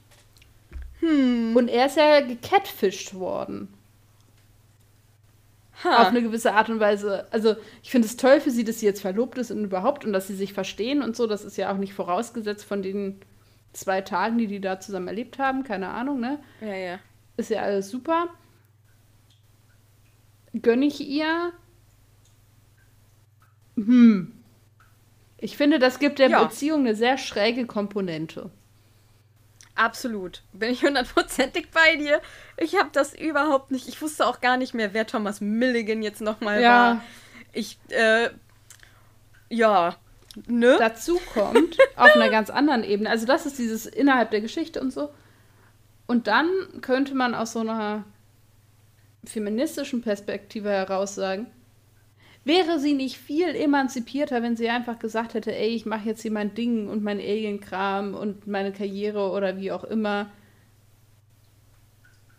Hm. Und er ist ja gecatfischt worden. Ha. Auf eine gewisse Art und Weise. Also, ich finde es toll für sie, dass sie jetzt verlobt ist und überhaupt und dass sie sich verstehen und so. Das ist ja auch nicht vorausgesetzt von den zwei Tagen, die die da zusammen erlebt haben. Keine Ahnung, ne? Ja, ja. Ist ja alles super. Gönne ich ihr? Hm. Ich finde, das gibt der ja. Beziehung eine sehr schräge Komponente. Absolut. Bin ich hundertprozentig bei dir. Ich habe das überhaupt nicht. Ich wusste auch gar nicht mehr, wer Thomas Milligan jetzt nochmal ja. war. Ich, äh, ja, ne? Dazu kommt, auf einer ganz anderen Ebene, also das ist dieses innerhalb der Geschichte und so. Und dann könnte man aus so einer feministischen Perspektive heraus sagen, Wäre sie nicht viel emanzipierter, wenn sie einfach gesagt hätte, ey, ich mache jetzt hier mein Ding und mein Alien-Kram und meine Karriere oder wie auch immer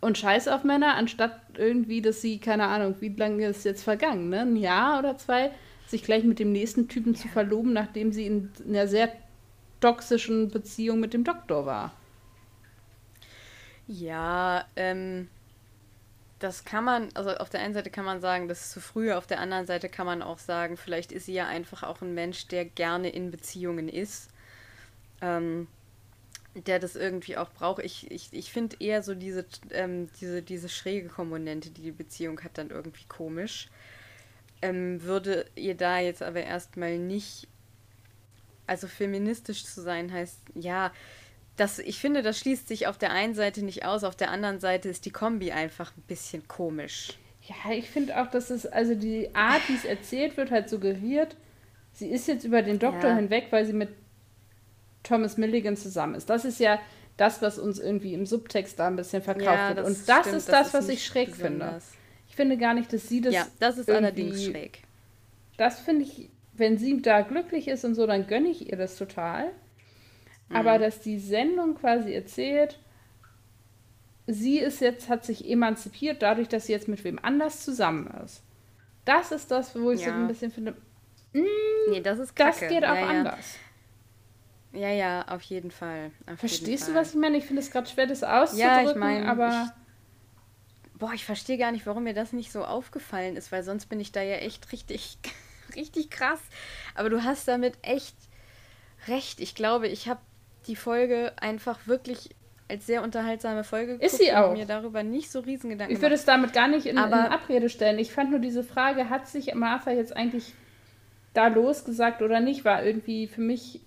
und scheiß auf Männer, anstatt irgendwie, dass sie, keine Ahnung, wie lange ist jetzt vergangen, ne? Ein Jahr oder zwei, sich gleich mit dem nächsten Typen ja. zu verloben, nachdem sie in einer sehr toxischen Beziehung mit dem Doktor war. Ja, ähm, das kann man, also auf der einen Seite kann man sagen, das ist zu früh, auf der anderen Seite kann man auch sagen, vielleicht ist sie ja einfach auch ein Mensch, der gerne in Beziehungen ist. Ähm, der das irgendwie auch braucht. Ich, ich, ich finde eher so diese, ähm, diese, diese schräge Komponente, die die Beziehung hat, dann irgendwie komisch. Ähm, würde ihr da jetzt aber erstmal nicht, also feministisch zu sein, heißt, ja, das, ich finde, das schließt sich auf der einen Seite nicht aus, auf der anderen Seite ist die Kombi einfach ein bisschen komisch. Ja, ich finde auch, dass es, also die Art, wie es erzählt wird, halt suggeriert, sie ist jetzt über den Doktor ja. hinweg, weil sie mit Thomas Milligan zusammen ist. Das ist ja das, was uns irgendwie im Subtext da ein bisschen verkauft ja, wird. Und das stimmt, ist das, das was ich schräg besonders. finde. Ich finde gar nicht, dass sie das. Ja, das ist allerdings schräg. Das finde ich, wenn sie da glücklich ist und so, dann gönne ich ihr das total. Mhm. Aber dass die Sendung quasi erzählt, sie ist jetzt, hat sich emanzipiert dadurch, dass sie jetzt mit wem anders zusammen ist. Das ist das, wo ich ja. so ein bisschen finde. Mh, mm, nee, das ist kacke. Das geht auch ja, anders. Ja, ja, auf jeden Fall. Auf Verstehst jeden Fall. du, was ich meine? Ich finde es gerade schwer, das auszudrücken, ja, ich mein, aber... Ich, boah, ich verstehe gar nicht, warum mir das nicht so aufgefallen ist, weil sonst bin ich da ja echt richtig, richtig krass. Aber du hast damit echt recht. Ich glaube, ich habe die Folge einfach wirklich als sehr unterhaltsame Folge geguckt ist sie auch. und mir darüber nicht so riesen Gedanken Ich würde es damit gar nicht in, aber, in Abrede stellen. Ich fand nur diese Frage, hat sich Martha jetzt eigentlich da losgesagt oder nicht, war irgendwie für mich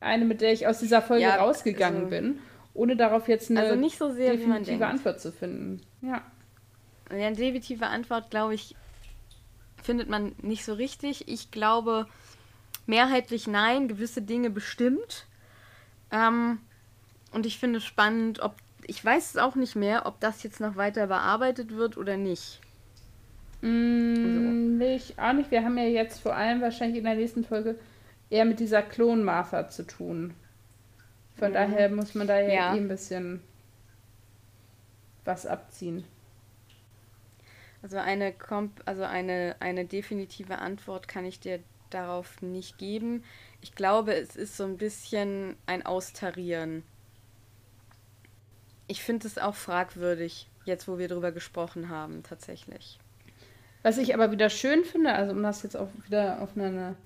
eine, mit der ich aus dieser Folge ja, rausgegangen also, bin, ohne darauf jetzt eine also nicht so sehr, definitive Antwort zu finden. Ja. Ja, eine definitive Antwort, glaube ich, findet man nicht so richtig. Ich glaube mehrheitlich nein, gewisse Dinge bestimmt. Ähm, und ich finde es spannend, ob ich weiß es auch nicht mehr, ob das jetzt noch weiter bearbeitet wird oder nicht. Mm, also. Nicht, auch nicht. Wir haben ja jetzt vor allem wahrscheinlich in der nächsten Folge eher mit dieser Klon-Martha zu tun. Von mhm. daher muss man da ja, ja. Eh ein bisschen was abziehen. Also eine Komp also eine, eine definitive Antwort kann ich dir darauf nicht geben. Ich glaube, es ist so ein bisschen ein Austarieren. Ich finde es auch fragwürdig, jetzt wo wir darüber gesprochen haben, tatsächlich. Was ich aber wieder schön finde, also um das jetzt auch wieder auf eine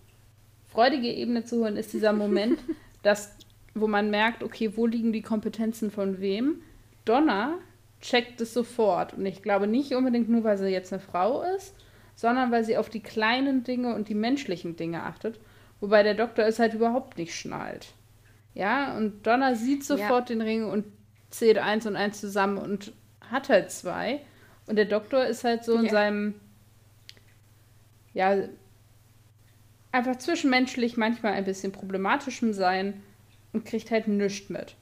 freudige Ebene zu holen, ist dieser Moment, dass, wo man merkt, okay, wo liegen die Kompetenzen von wem? Donna checkt es sofort. Und ich glaube nicht unbedingt nur, weil sie jetzt eine Frau ist, sondern weil sie auf die kleinen Dinge und die menschlichen Dinge achtet. Wobei der Doktor es halt überhaupt nicht schnallt. Ja, und Donna sieht sofort ja. den Ring und zählt eins und eins zusammen und hat halt zwei. Und der Doktor ist halt so in seinem, ja, einfach zwischenmenschlich manchmal ein bisschen problematischem Sein und kriegt halt nichts mit.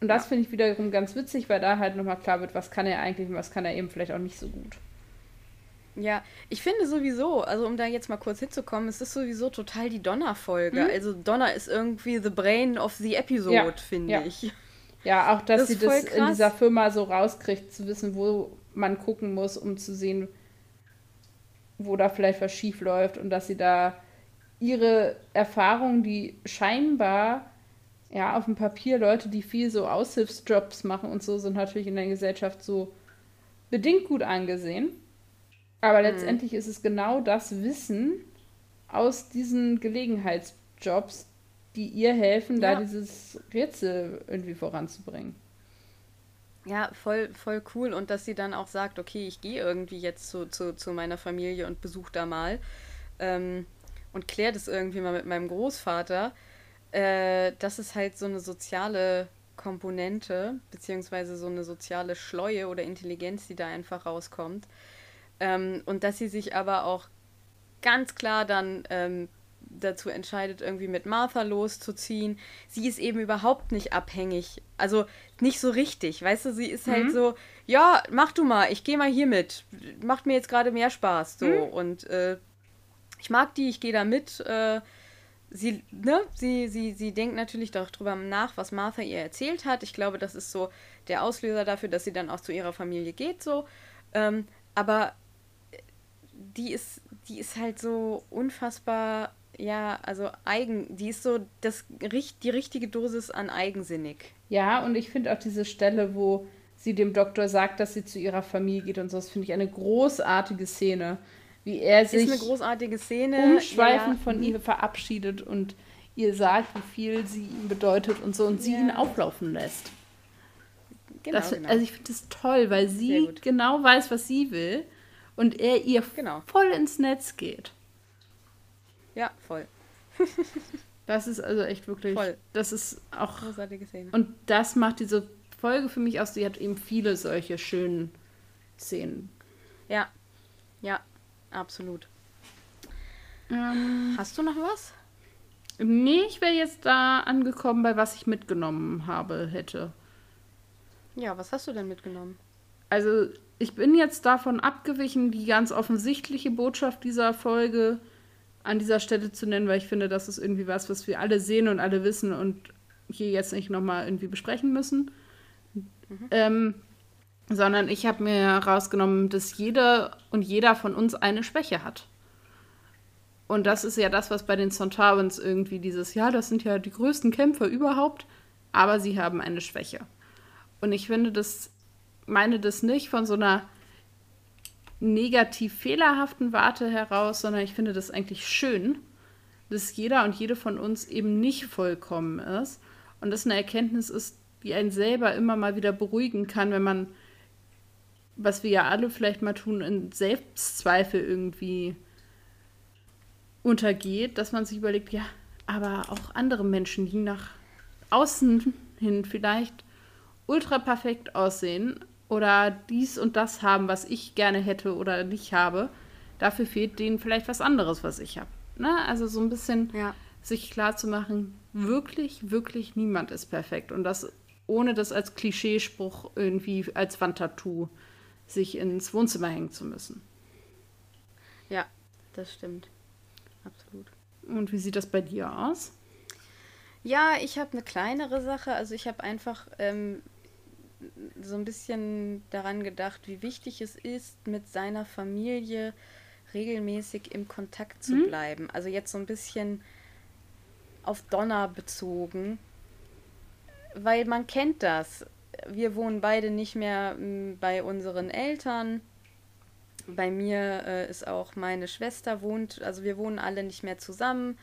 Und das ja. finde ich wiederum ganz witzig, weil da halt nochmal klar wird, was kann er eigentlich und was kann er eben vielleicht auch nicht so gut. Ja, ich finde sowieso, also um da jetzt mal kurz hinzukommen, es ist sowieso total die Donner-Folge. Mhm. Also Donner ist irgendwie the brain of the episode, ja. finde ja. ich. Ja, auch, dass das sie das krass. in dieser Firma so rauskriegt, zu wissen, wo man gucken muss, um zu sehen, wo da vielleicht was schief läuft und dass sie da ihre Erfahrungen, die scheinbar ja auf dem Papier Leute, die viel so Aushilfsjobs machen und so, sind natürlich in der Gesellschaft so bedingt gut angesehen. Aber mhm. letztendlich ist es genau das Wissen aus diesen Gelegenheitsjobs, die ihr helfen, ja. da dieses Rätsel irgendwie voranzubringen. Ja, voll, voll cool. Und dass sie dann auch sagt, okay, ich gehe irgendwie jetzt zu, zu, zu meiner Familie und besuche da mal. Ähm, und kläre das irgendwie mal mit meinem Großvater. Äh, das ist halt so eine soziale Komponente, beziehungsweise so eine soziale Schleue oder Intelligenz, die da einfach rauskommt. Ähm, und dass sie sich aber auch ganz klar dann ähm, dazu entscheidet, irgendwie mit Martha loszuziehen. Sie ist eben überhaupt nicht abhängig. Also nicht so richtig. Weißt du, sie ist halt mhm. halt so, ja, mach du mal, ich gehe mal hier mit. Macht mir jetzt gerade mehr Spaß. So. Mhm. Und äh, ich mag die, ich gehe da mit. Äh, sie, ne, sie, sie, sie denkt natürlich darüber nach, was Martha ihr erzählt hat. Ich glaube, das ist so der Auslöser dafür, dass sie dann auch zu ihrer Familie geht, so. Ähm, aber die ist, die ist halt so unfassbar, ja, also eigen, die ist so das, die richtige Dosis an eigensinnig. Ja, und ich finde auch diese Stelle, wo sie dem Doktor sagt, dass sie zu ihrer Familie geht und so, das finde ich eine großartige Szene. Wie er sich ist eine großartige Szene. umschweifend ja. von mhm. ihr verabschiedet und ihr sagt, wie viel sie ihm bedeutet und so und sie ja. ihn auflaufen lässt. Genau, das, genau. Also ich finde das toll, weil sie genau weiß, was sie will und er ihr genau. voll ins Netz geht. Ja, voll. das ist also echt wirklich. Voll. Das ist auch. Großartige Szene. Und das macht diese Folge für mich aus. Sie hat eben viele solche schönen Szenen. Ja. Ja, absolut. Ähm, Hast du noch was? Nee, ich wäre jetzt da angekommen, bei was ich mitgenommen habe, hätte. Ja, was hast du denn mitgenommen? Also, ich bin jetzt davon abgewichen, die ganz offensichtliche Botschaft dieser Folge an dieser Stelle zu nennen, weil ich finde, das ist irgendwie was, was wir alle sehen und alle wissen und hier jetzt nicht nochmal irgendwie besprechen müssen. Mhm. Ähm, sondern ich habe mir herausgenommen, dass jeder und jeder von uns eine Schwäche hat. Und das ist ja das, was bei den Sontarans irgendwie dieses, ja, das sind ja die größten Kämpfer überhaupt, aber sie haben eine Schwäche. Und ich finde das meine das nicht von so einer negativ fehlerhaften Warte heraus, sondern ich finde das eigentlich schön, dass jeder und jede von uns eben nicht vollkommen ist und das eine Erkenntnis ist, die einen selber immer mal wieder beruhigen kann, wenn man, was wir ja alle vielleicht mal tun, in Selbstzweifel irgendwie untergeht, dass man sich überlegt, ja, aber auch andere Menschen, die nach außen hin vielleicht ultra perfekt aussehen, oder dies und das haben, was ich gerne hätte oder nicht habe. Dafür fehlt denen vielleicht was anderes, was ich habe. Ne? Also so ein bisschen ja. sich klar zu machen, wirklich, wirklich niemand ist perfekt. Und das ohne das als Klischeespruch irgendwie als Wandtattoo sich ins Wohnzimmer hängen zu müssen. Ja, das stimmt. Absolut. Und wie sieht das bei dir aus? Ja, ich habe eine kleinere Sache. Also ich habe einfach ähm, so ein bisschen daran gedacht, wie wichtig es ist, mit seiner Familie regelmäßig im Kontakt zu mhm. bleiben. Also jetzt so ein bisschen auf Donner bezogen, weil man kennt das. Wir wohnen beide nicht mehr m, bei unseren Eltern. Bei mir äh, ist auch meine Schwester wohnt, also wir wohnen alle nicht mehr zusammen.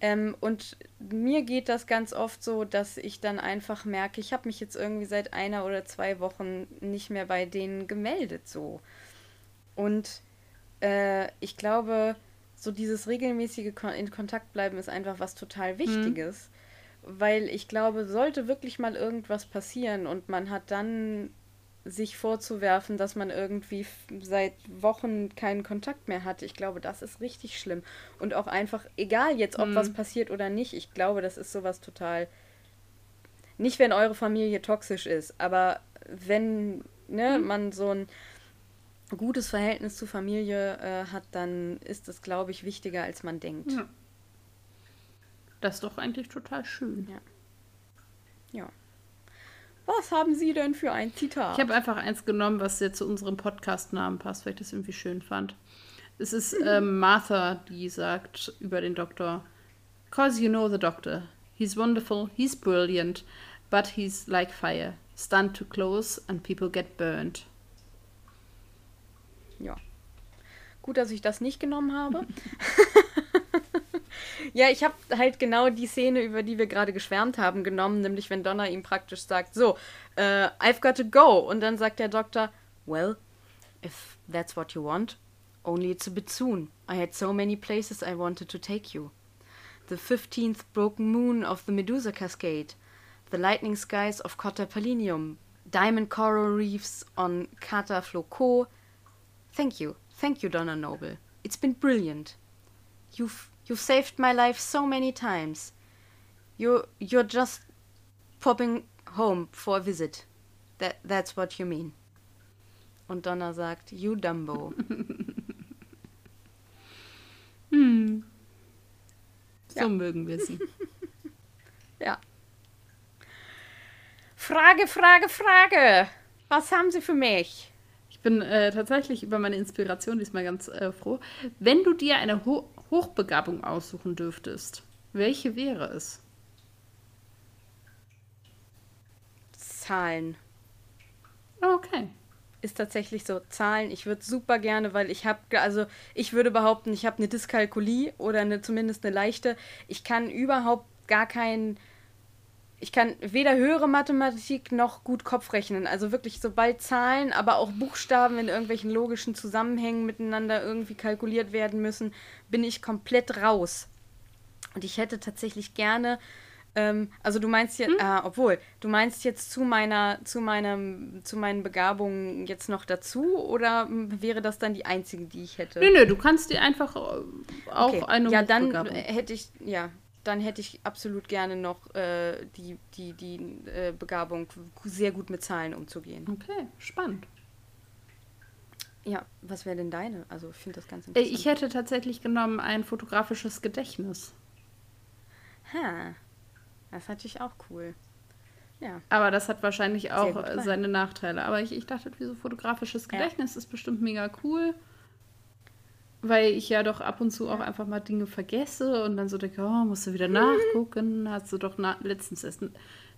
Ähm, und mir geht das ganz oft so, dass ich dann einfach merke, ich habe mich jetzt irgendwie seit einer oder zwei Wochen nicht mehr bei denen gemeldet so. Und äh, ich glaube, so dieses regelmäßige Kon in Kontakt bleiben ist einfach was total mhm. Wichtiges. Mhm. Weil ich glaube, sollte wirklich mal irgendwas passieren und man hat dann sich vorzuwerfen, dass man irgendwie seit Wochen keinen Kontakt mehr hat. Ich glaube, das ist richtig schlimm. Und auch einfach, egal jetzt, ob mhm. was passiert oder nicht, ich glaube, das ist sowas total. Nicht, wenn eure Familie toxisch ist, aber wenn ne, mhm. man so ein gutes Verhältnis zur Familie äh, hat, dann ist das, glaube ich, wichtiger, als man denkt. Ja. Das ist doch eigentlich total schön. Ja. Ja. Was haben Sie denn für ein Zitat? Ich habe einfach eins genommen, was jetzt zu unserem Podcast-Namen passt, weil ich das irgendwie schön fand. Es ist äh, Martha, die sagt über den Doktor: Cause you know the Doctor. He's wonderful, he's brilliant, but he's like fire. Stand too close and people get burned. Ja. Gut, dass ich das nicht genommen habe. Ja, ich habe halt genau die Szene, über die wir gerade geschwärmt haben, genommen, nämlich wenn Donna ihm praktisch sagt, so, uh, I've got to go. Und dann sagt der Doktor, well, if that's what you want, only it's a bit soon. I had so many places I wanted to take you. The 15th broken moon of the Medusa Cascade, the lightning skies of Cotta Palinium, diamond coral reefs on Cata. Thank you, thank you, Donna Noble. It's been brilliant. You've You've saved my life so many times. You, you're just popping home for a visit. That, that's what you mean. Und Donna sagt, you Dumbo. hm. So ja. mögen wir sie. ja. Frage, Frage, Frage. Was haben Sie für mich? Ich bin äh, tatsächlich über meine Inspiration diesmal ganz äh, froh. Wenn du dir eine Ho Hochbegabung aussuchen dürftest, welche wäre es? Zahlen. Okay. Ist tatsächlich so. Zahlen, ich würde super gerne, weil ich habe, also ich würde behaupten, ich habe eine Dyskalkulie oder eine, zumindest eine leichte. Ich kann überhaupt gar keinen ich kann weder höhere Mathematik noch gut Kopf rechnen. Also wirklich, sobald Zahlen, aber auch Buchstaben in irgendwelchen logischen Zusammenhängen miteinander irgendwie kalkuliert werden müssen, bin ich komplett raus. Und ich hätte tatsächlich gerne, ähm, also du meinst jetzt, hm? äh, obwohl, du meinst jetzt zu meiner, zu meinem, zu meinen Begabungen jetzt noch dazu oder wäre das dann die einzige, die ich hätte? Nö, nö, du kannst dir einfach äh, auch okay. eine Ja, dann hätte ich, ja, dann hätte ich absolut gerne noch äh, die, die, die äh, Begabung, sehr gut mit Zahlen umzugehen. Okay, spannend. Ja, was wäre denn deine? Also ich finde das ganz äh, interessant. Ich hätte tatsächlich genommen ein fotografisches Gedächtnis. Ha, das ist natürlich auch cool. Ja. Aber das hat wahrscheinlich auch seine Nachteile. Aber ich, ich dachte, wieso fotografisches Gedächtnis ja. ist bestimmt mega cool weil ich ja doch ab und zu auch einfach mal Dinge vergesse und dann so denke, oh, musst du wieder nachgucken, hast du doch na letztens erst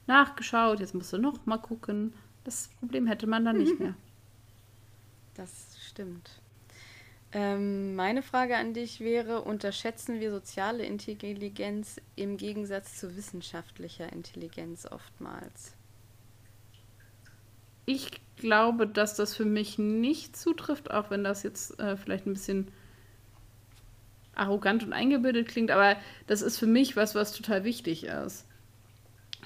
nachgeschaut, jetzt musst du noch mal gucken. Das Problem hätte man dann nicht mehr. Das stimmt. Ähm, meine Frage an dich wäre, unterschätzen wir soziale Intelligenz im Gegensatz zu wissenschaftlicher Intelligenz oftmals? Ich glaube, dass das für mich nicht zutrifft, auch wenn das jetzt äh, vielleicht ein bisschen arrogant und eingebildet klingt, aber das ist für mich was, was total wichtig ist.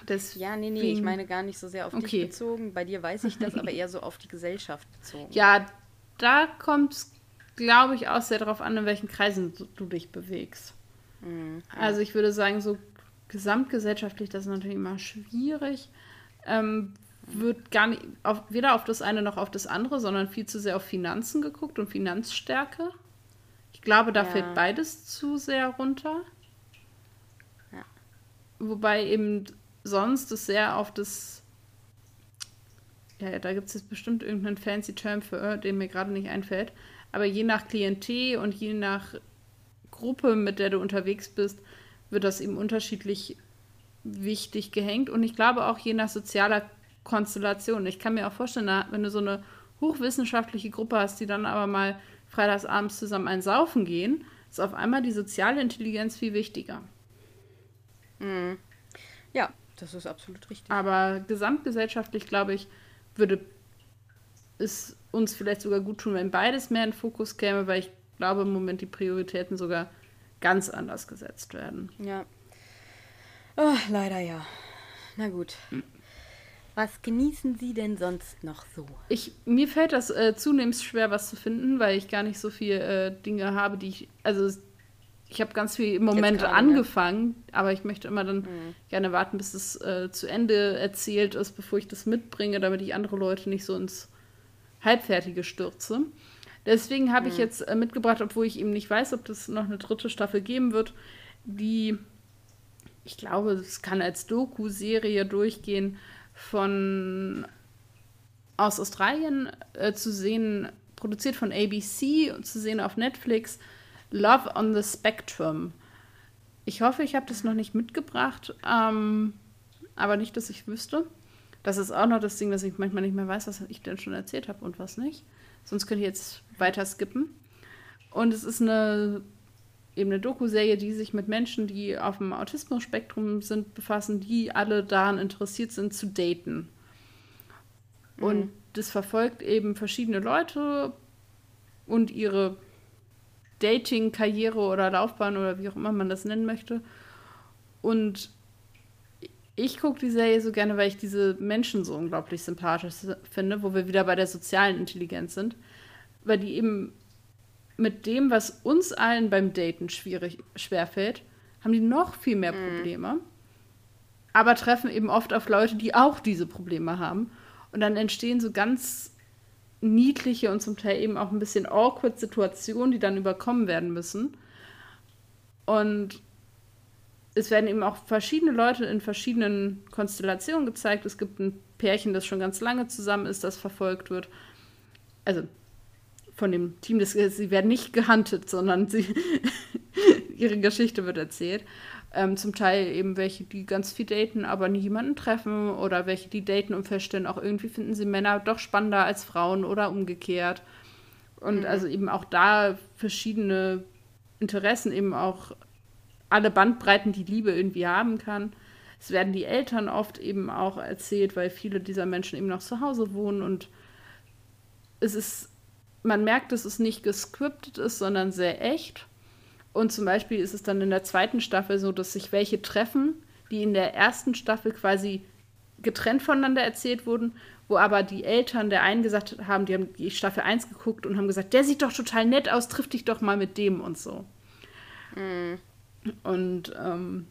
Deswegen, ja, nee, nee, ich meine gar nicht so sehr auf okay. dich bezogen. Bei dir weiß ich das, aber eher so auf die Gesellschaft bezogen. Ja, da kommt es, glaube ich, auch sehr darauf an, in welchen Kreisen du, dich bewegst. Mhm. Also ich würde sagen, so gesamtgesellschaftlich, das ist natürlich immer schwierig. Ähm, wird gar nicht auf, weder auf das eine noch auf das andere, sondern viel zu sehr auf Finanzen geguckt und Finanzstärke. Ich glaube, da ja. fällt beides zu sehr runter. Ja. Wobei eben sonst es sehr auf das. Ja, da gibt es jetzt bestimmt irgendeinen fancy Term für, den mir gerade nicht einfällt. Aber je nach Klientel und je nach Gruppe, mit der du unterwegs bist, wird das eben unterschiedlich wichtig gehängt. Und ich glaube auch je nach sozialer Konstellation. Ich kann mir auch vorstellen, wenn du so eine hochwissenschaftliche Gruppe hast, die dann aber mal freitagsabends zusammen ein Saufen gehen, ist auf einmal die soziale Intelligenz viel wichtiger. Mhm. Ja, das ist absolut richtig. Aber gesamtgesellschaftlich, glaube ich, würde es uns vielleicht sogar gut tun, wenn beides mehr in den Fokus käme, weil ich glaube, im Moment die Prioritäten sogar ganz anders gesetzt werden. Ja. Oh, leider ja. Na gut. Hm. Was genießen Sie denn sonst noch so? Ich, mir fällt das äh, zunehmend schwer, was zu finden, weil ich gar nicht so viele äh, Dinge habe, die ich. Also, ich habe ganz viel im Moment grade, angefangen, ja. aber ich möchte immer dann mhm. gerne warten, bis es äh, zu Ende erzählt ist, bevor ich das mitbringe, damit ich andere Leute nicht so ins Halbfertige stürze. Deswegen habe mhm. ich jetzt äh, mitgebracht, obwohl ich eben nicht weiß, ob das noch eine dritte Staffel geben wird, die, ich glaube, es kann als Doku-Serie durchgehen von aus Australien äh, zu sehen, produziert von ABC und zu sehen auf Netflix, Love on the Spectrum. Ich hoffe, ich habe das noch nicht mitgebracht, ähm, aber nicht, dass ich wüsste. Das ist auch noch das Ding, dass ich manchmal nicht mehr weiß, was ich denn schon erzählt habe und was nicht. Sonst könnte ich jetzt weiter skippen. Und es ist eine eben eine Doku-Serie, die sich mit Menschen, die auf dem Autismus-Spektrum sind, befassen, die alle daran interessiert sind, zu daten. Mhm. Und das verfolgt eben verschiedene Leute und ihre Dating-Karriere oder Laufbahn oder wie auch immer man das nennen möchte. Und ich gucke die Serie so gerne, weil ich diese Menschen so unglaublich sympathisch finde, wo wir wieder bei der sozialen Intelligenz sind, weil die eben mit dem, was uns allen beim Daten schwierig schwerfällt, haben die noch viel mehr Mhm. Probleme. Aber treffen eben oft auf Leute, die auch diese Probleme haben. Und dann entstehen so ganz niedliche und zum Teil eben auch ein bisschen awkward Situationen, die dann überkommen werden müssen. Und es werden eben auch verschiedene Leute in verschiedenen Konstellationen gezeigt. Es gibt ein Pärchen, das schon ganz lange zusammen ist, das verfolgt wird. Also von dem Team, das, sie werden nicht gehuntet, sondern sie, ihre Geschichte wird erzählt. Ähm, zum Teil eben welche, die ganz viel daten, aber nie jemanden treffen oder welche, die daten und feststellen, auch irgendwie finden sie Männer doch spannender als Frauen oder umgekehrt. Und also eben auch da verschiedene Interessen, eben auch alle Bandbreiten, die Liebe irgendwie haben kann. Es werden die Eltern oft eben auch erzählt, weil viele dieser Menschen eben noch zu Hause wohnen und es ist, man merkt, dass es nicht gescriptet ist, sondern sehr echt. Und zum Beispiel ist es dann in der zweiten Staffel so, dass sich welche treffen, die in der ersten Staffel quasi getrennt voneinander erzählt wurden, wo aber die Eltern der einen gesagt haben, die haben die Staffel 1 geguckt und haben gesagt, der sieht doch total nett aus, triff dich doch mal mit dem und so. Und ähm,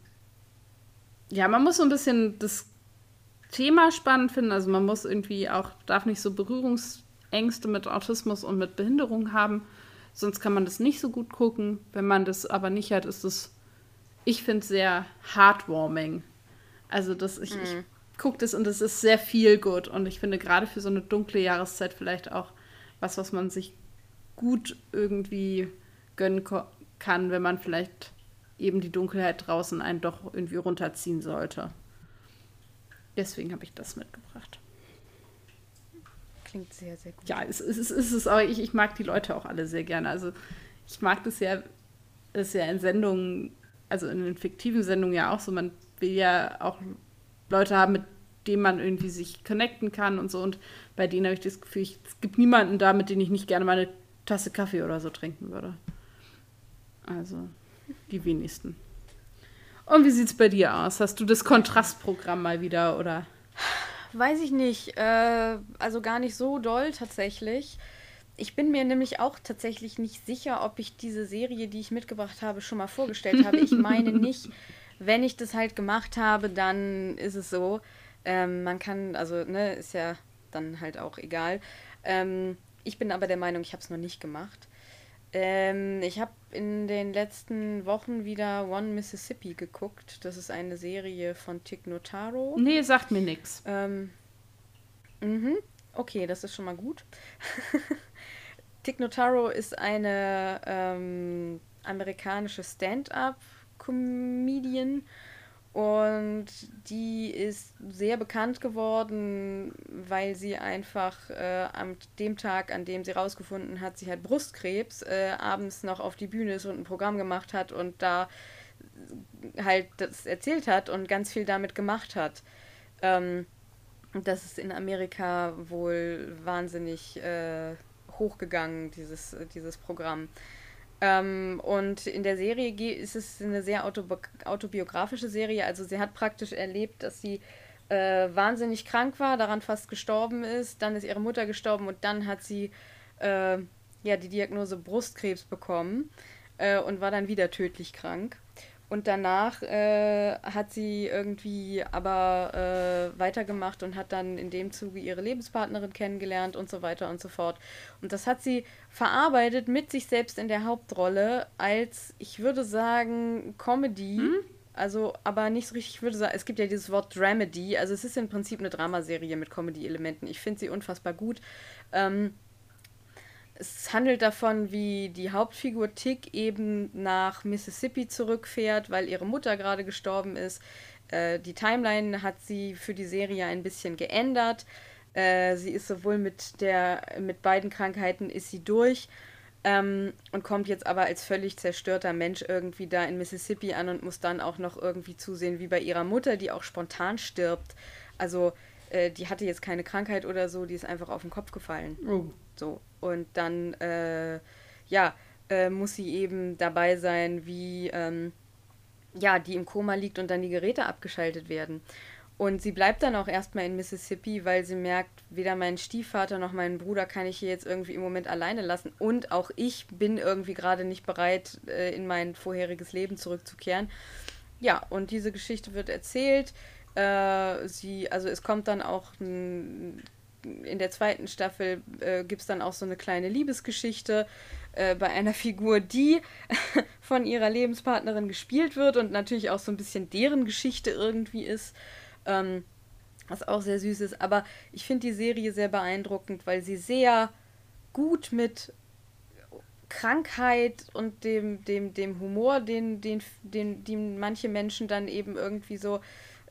ja, man muss so ein bisschen das Thema spannend finden. Also man muss irgendwie auch, darf nicht so Berührungsängste mit Autismus und mit Behinderung haben. Sonst kann man das nicht so gut gucken. Wenn man das aber nicht hat, ist es, ich finde, sehr heartwarming. Also das, ich, ich gucke das und es ist sehr viel gut. Und ich finde gerade für so eine dunkle Jahreszeit vielleicht auch was, was man sich gut irgendwie gönnen kann, wenn man vielleicht eben die Dunkelheit draußen einen doch irgendwie runterziehen sollte. Deswegen habe ich das mitgebracht. Klingt sehr, sehr gut. Ja, es, es, es ist es, aber ich, ich mag die Leute auch alle sehr gerne. Also ich mag das ja, das ist ja in Sendungen, also in den fiktiven Sendungen ja auch so, man will ja auch Leute haben, mit denen man irgendwie sich connecten kann und so. Und bei denen habe ich das Gefühl, ich, es gibt niemanden da, mit dem ich nicht gerne mal eine Tasse Kaffee oder so trinken würde. Also die wenigsten. Und wie sieht es bei dir aus? Hast du das Kontrastprogramm mal wieder oder? Weiß ich nicht. Äh, also gar nicht so doll tatsächlich. Ich bin mir nämlich auch tatsächlich nicht sicher, ob ich diese Serie, die ich mitgebracht habe, schon mal vorgestellt habe. Ich meine nicht. Wenn ich das halt gemacht habe, dann ist es so. Ähm, man kann, also, ne, ist ja dann halt auch egal. Ähm, ich bin aber der Meinung, ich habe es noch nicht gemacht. Ähm, ich habe in den letzten Wochen wieder One Mississippi geguckt. Das ist eine Serie von Tig Notaro. Nee, sagt mir nichts. Ähm, mhm. Okay, das ist schon mal gut. Tig Notaro ist eine ähm, amerikanische Stand-up-Comedian und die ist sehr bekannt geworden, weil sie einfach äh, am dem Tag, an dem sie rausgefunden hat, sie hat Brustkrebs, äh, abends noch auf die Bühne ist und ein Programm gemacht hat und da halt das erzählt hat und ganz viel damit gemacht hat. Ähm, das ist in Amerika wohl wahnsinnig äh, hochgegangen, dieses, dieses Programm. Ähm, und in der Serie ist es eine sehr autobi autobiografische Serie. Also sie hat praktisch erlebt, dass sie äh, wahnsinnig krank war, daran fast gestorben ist. Dann ist ihre Mutter gestorben und dann hat sie äh, ja, die Diagnose Brustkrebs bekommen äh, und war dann wieder tödlich krank. Und danach äh, hat sie irgendwie aber äh, weitergemacht und hat dann in dem Zuge ihre Lebenspartnerin kennengelernt und so weiter und so fort. Und das hat sie verarbeitet mit sich selbst in der Hauptrolle als, ich würde sagen, Comedy. Also, aber nicht so richtig, ich würde sagen, es gibt ja dieses Wort Dramedy. Also, es ist im Prinzip eine Dramaserie mit Comedy-Elementen. Ich finde sie unfassbar gut. Ähm, es handelt davon, wie die Hauptfigur Tick eben nach Mississippi zurückfährt, weil ihre Mutter gerade gestorben ist. Äh, die Timeline hat sie für die Serie ein bisschen geändert. Äh, sie ist sowohl mit der mit beiden Krankheiten ist sie durch ähm, und kommt jetzt aber als völlig zerstörter Mensch irgendwie da in Mississippi an und muss dann auch noch irgendwie zusehen, wie bei ihrer Mutter, die auch spontan stirbt. Also äh, die hatte jetzt keine Krankheit oder so, die ist einfach auf den Kopf gefallen. Oh. So. Und dann, äh, ja, äh, muss sie eben dabei sein, wie, ähm, ja, die im Koma liegt und dann die Geräte abgeschaltet werden. Und sie bleibt dann auch erstmal in Mississippi, weil sie merkt, weder meinen Stiefvater noch meinen Bruder kann ich hier jetzt irgendwie im Moment alleine lassen. Und auch ich bin irgendwie gerade nicht bereit, äh, in mein vorheriges Leben zurückzukehren. Ja, und diese Geschichte wird erzählt. Äh, sie, also es kommt dann auch in der zweiten Staffel äh, gibt es dann auch so eine kleine Liebesgeschichte äh, bei einer Figur, die von ihrer Lebenspartnerin gespielt wird und natürlich auch so ein bisschen deren Geschichte irgendwie ist. Ähm, was auch sehr süß ist. Aber ich finde die Serie sehr beeindruckend, weil sie sehr gut mit Krankheit und dem, dem, dem Humor, den, den, den, den manche Menschen dann eben irgendwie so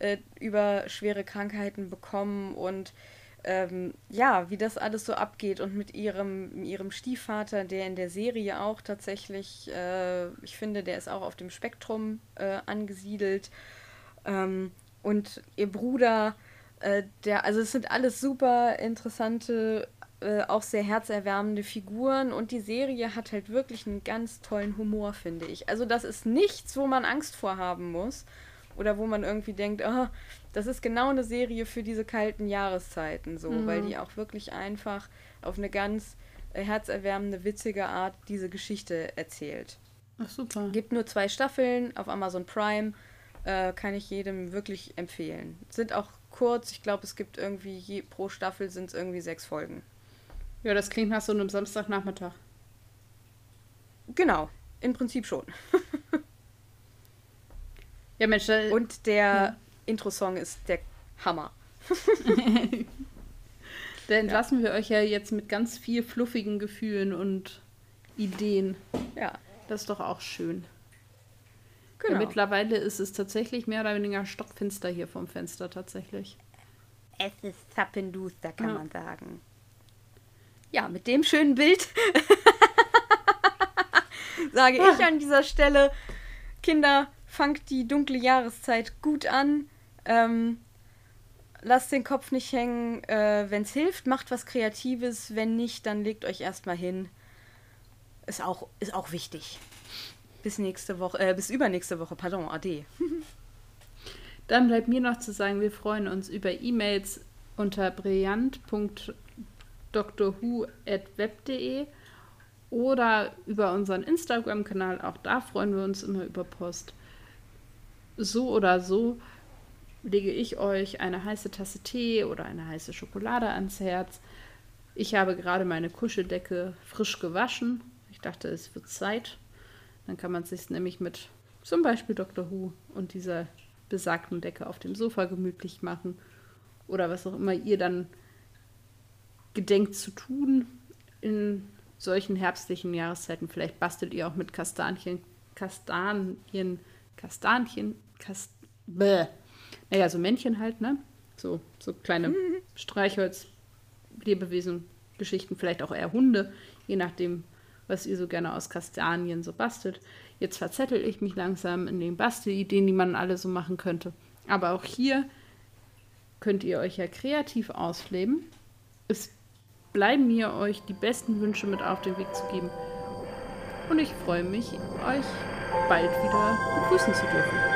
äh, über schwere Krankheiten bekommen und ähm, ja, wie das alles so abgeht und mit ihrem, ihrem Stiefvater, der in der Serie auch tatsächlich, äh, ich finde, der ist auch auf dem Spektrum äh, angesiedelt. Ähm, und ihr Bruder, äh, der, also es sind alles super interessante, äh, auch sehr herzerwärmende Figuren und die Serie hat halt wirklich einen ganz tollen Humor, finde ich. Also das ist nichts, wo man Angst vor haben muss oder wo man irgendwie denkt, oh, das ist genau eine Serie für diese kalten Jahreszeiten, so, mhm. weil die auch wirklich einfach auf eine ganz äh, herzerwärmende, witzige Art diese Geschichte erzählt. Ach super. Gibt nur zwei Staffeln auf Amazon Prime. Äh, kann ich jedem wirklich empfehlen. Sind auch kurz, ich glaube, es gibt irgendwie je, pro Staffel sind es irgendwie sechs Folgen. Ja, das klingt nach so einem Samstagnachmittag. Genau, im Prinzip schon. ja, Mensch. Äh, Und der ja. Intro-Song ist der Hammer. da entlassen ja. wir euch ja jetzt mit ganz viel fluffigen Gefühlen und Ideen. Ja. Das ist doch auch schön. Genau. Ja, mittlerweile ist es tatsächlich mehr oder weniger stockfinster hier vom Fenster tatsächlich. Es ist zappenduster, kann ja. man sagen. Ja, mit dem schönen Bild sage ich an dieser Stelle, Kinder, fangt die dunkle Jahreszeit gut an. Ähm, lasst den Kopf nicht hängen. Äh, Wenn es hilft, macht was Kreatives. Wenn nicht, dann legt euch erstmal hin. Ist auch, ist auch wichtig. Bis nächste Woche, äh, bis übernächste Woche, pardon, ade. Dann bleibt mir noch zu sagen, wir freuen uns über E-Mails unter brillant.drwho.web.de oder über unseren Instagram-Kanal. Auch da freuen wir uns immer über Post. So oder so lege ich euch eine heiße Tasse Tee oder eine heiße Schokolade ans Herz. Ich habe gerade meine Kuscheldecke frisch gewaschen. Ich dachte, es wird Zeit. Dann kann man es sich nämlich mit zum Beispiel Dr. Who und dieser besagten Decke auf dem Sofa gemütlich machen. Oder was auch immer ihr dann gedenkt zu tun in solchen herbstlichen Jahreszeiten. Vielleicht bastelt ihr auch mit Kastanchen, Kastanien, Kastanchen, Kast, bäh. Naja, so Männchen halt, ne? So, so kleine Streichholz, Lebewesen, Geschichten, vielleicht auch eher Hunde, je nachdem, was ihr so gerne aus Kastanien so bastelt. Jetzt verzettel ich mich langsam in den Bastelideen, die man alle so machen könnte. Aber auch hier könnt ihr euch ja kreativ ausleben. Es bleiben mir euch die besten Wünsche mit auf den Weg zu geben. Und ich freue mich, euch bald wieder begrüßen zu dürfen.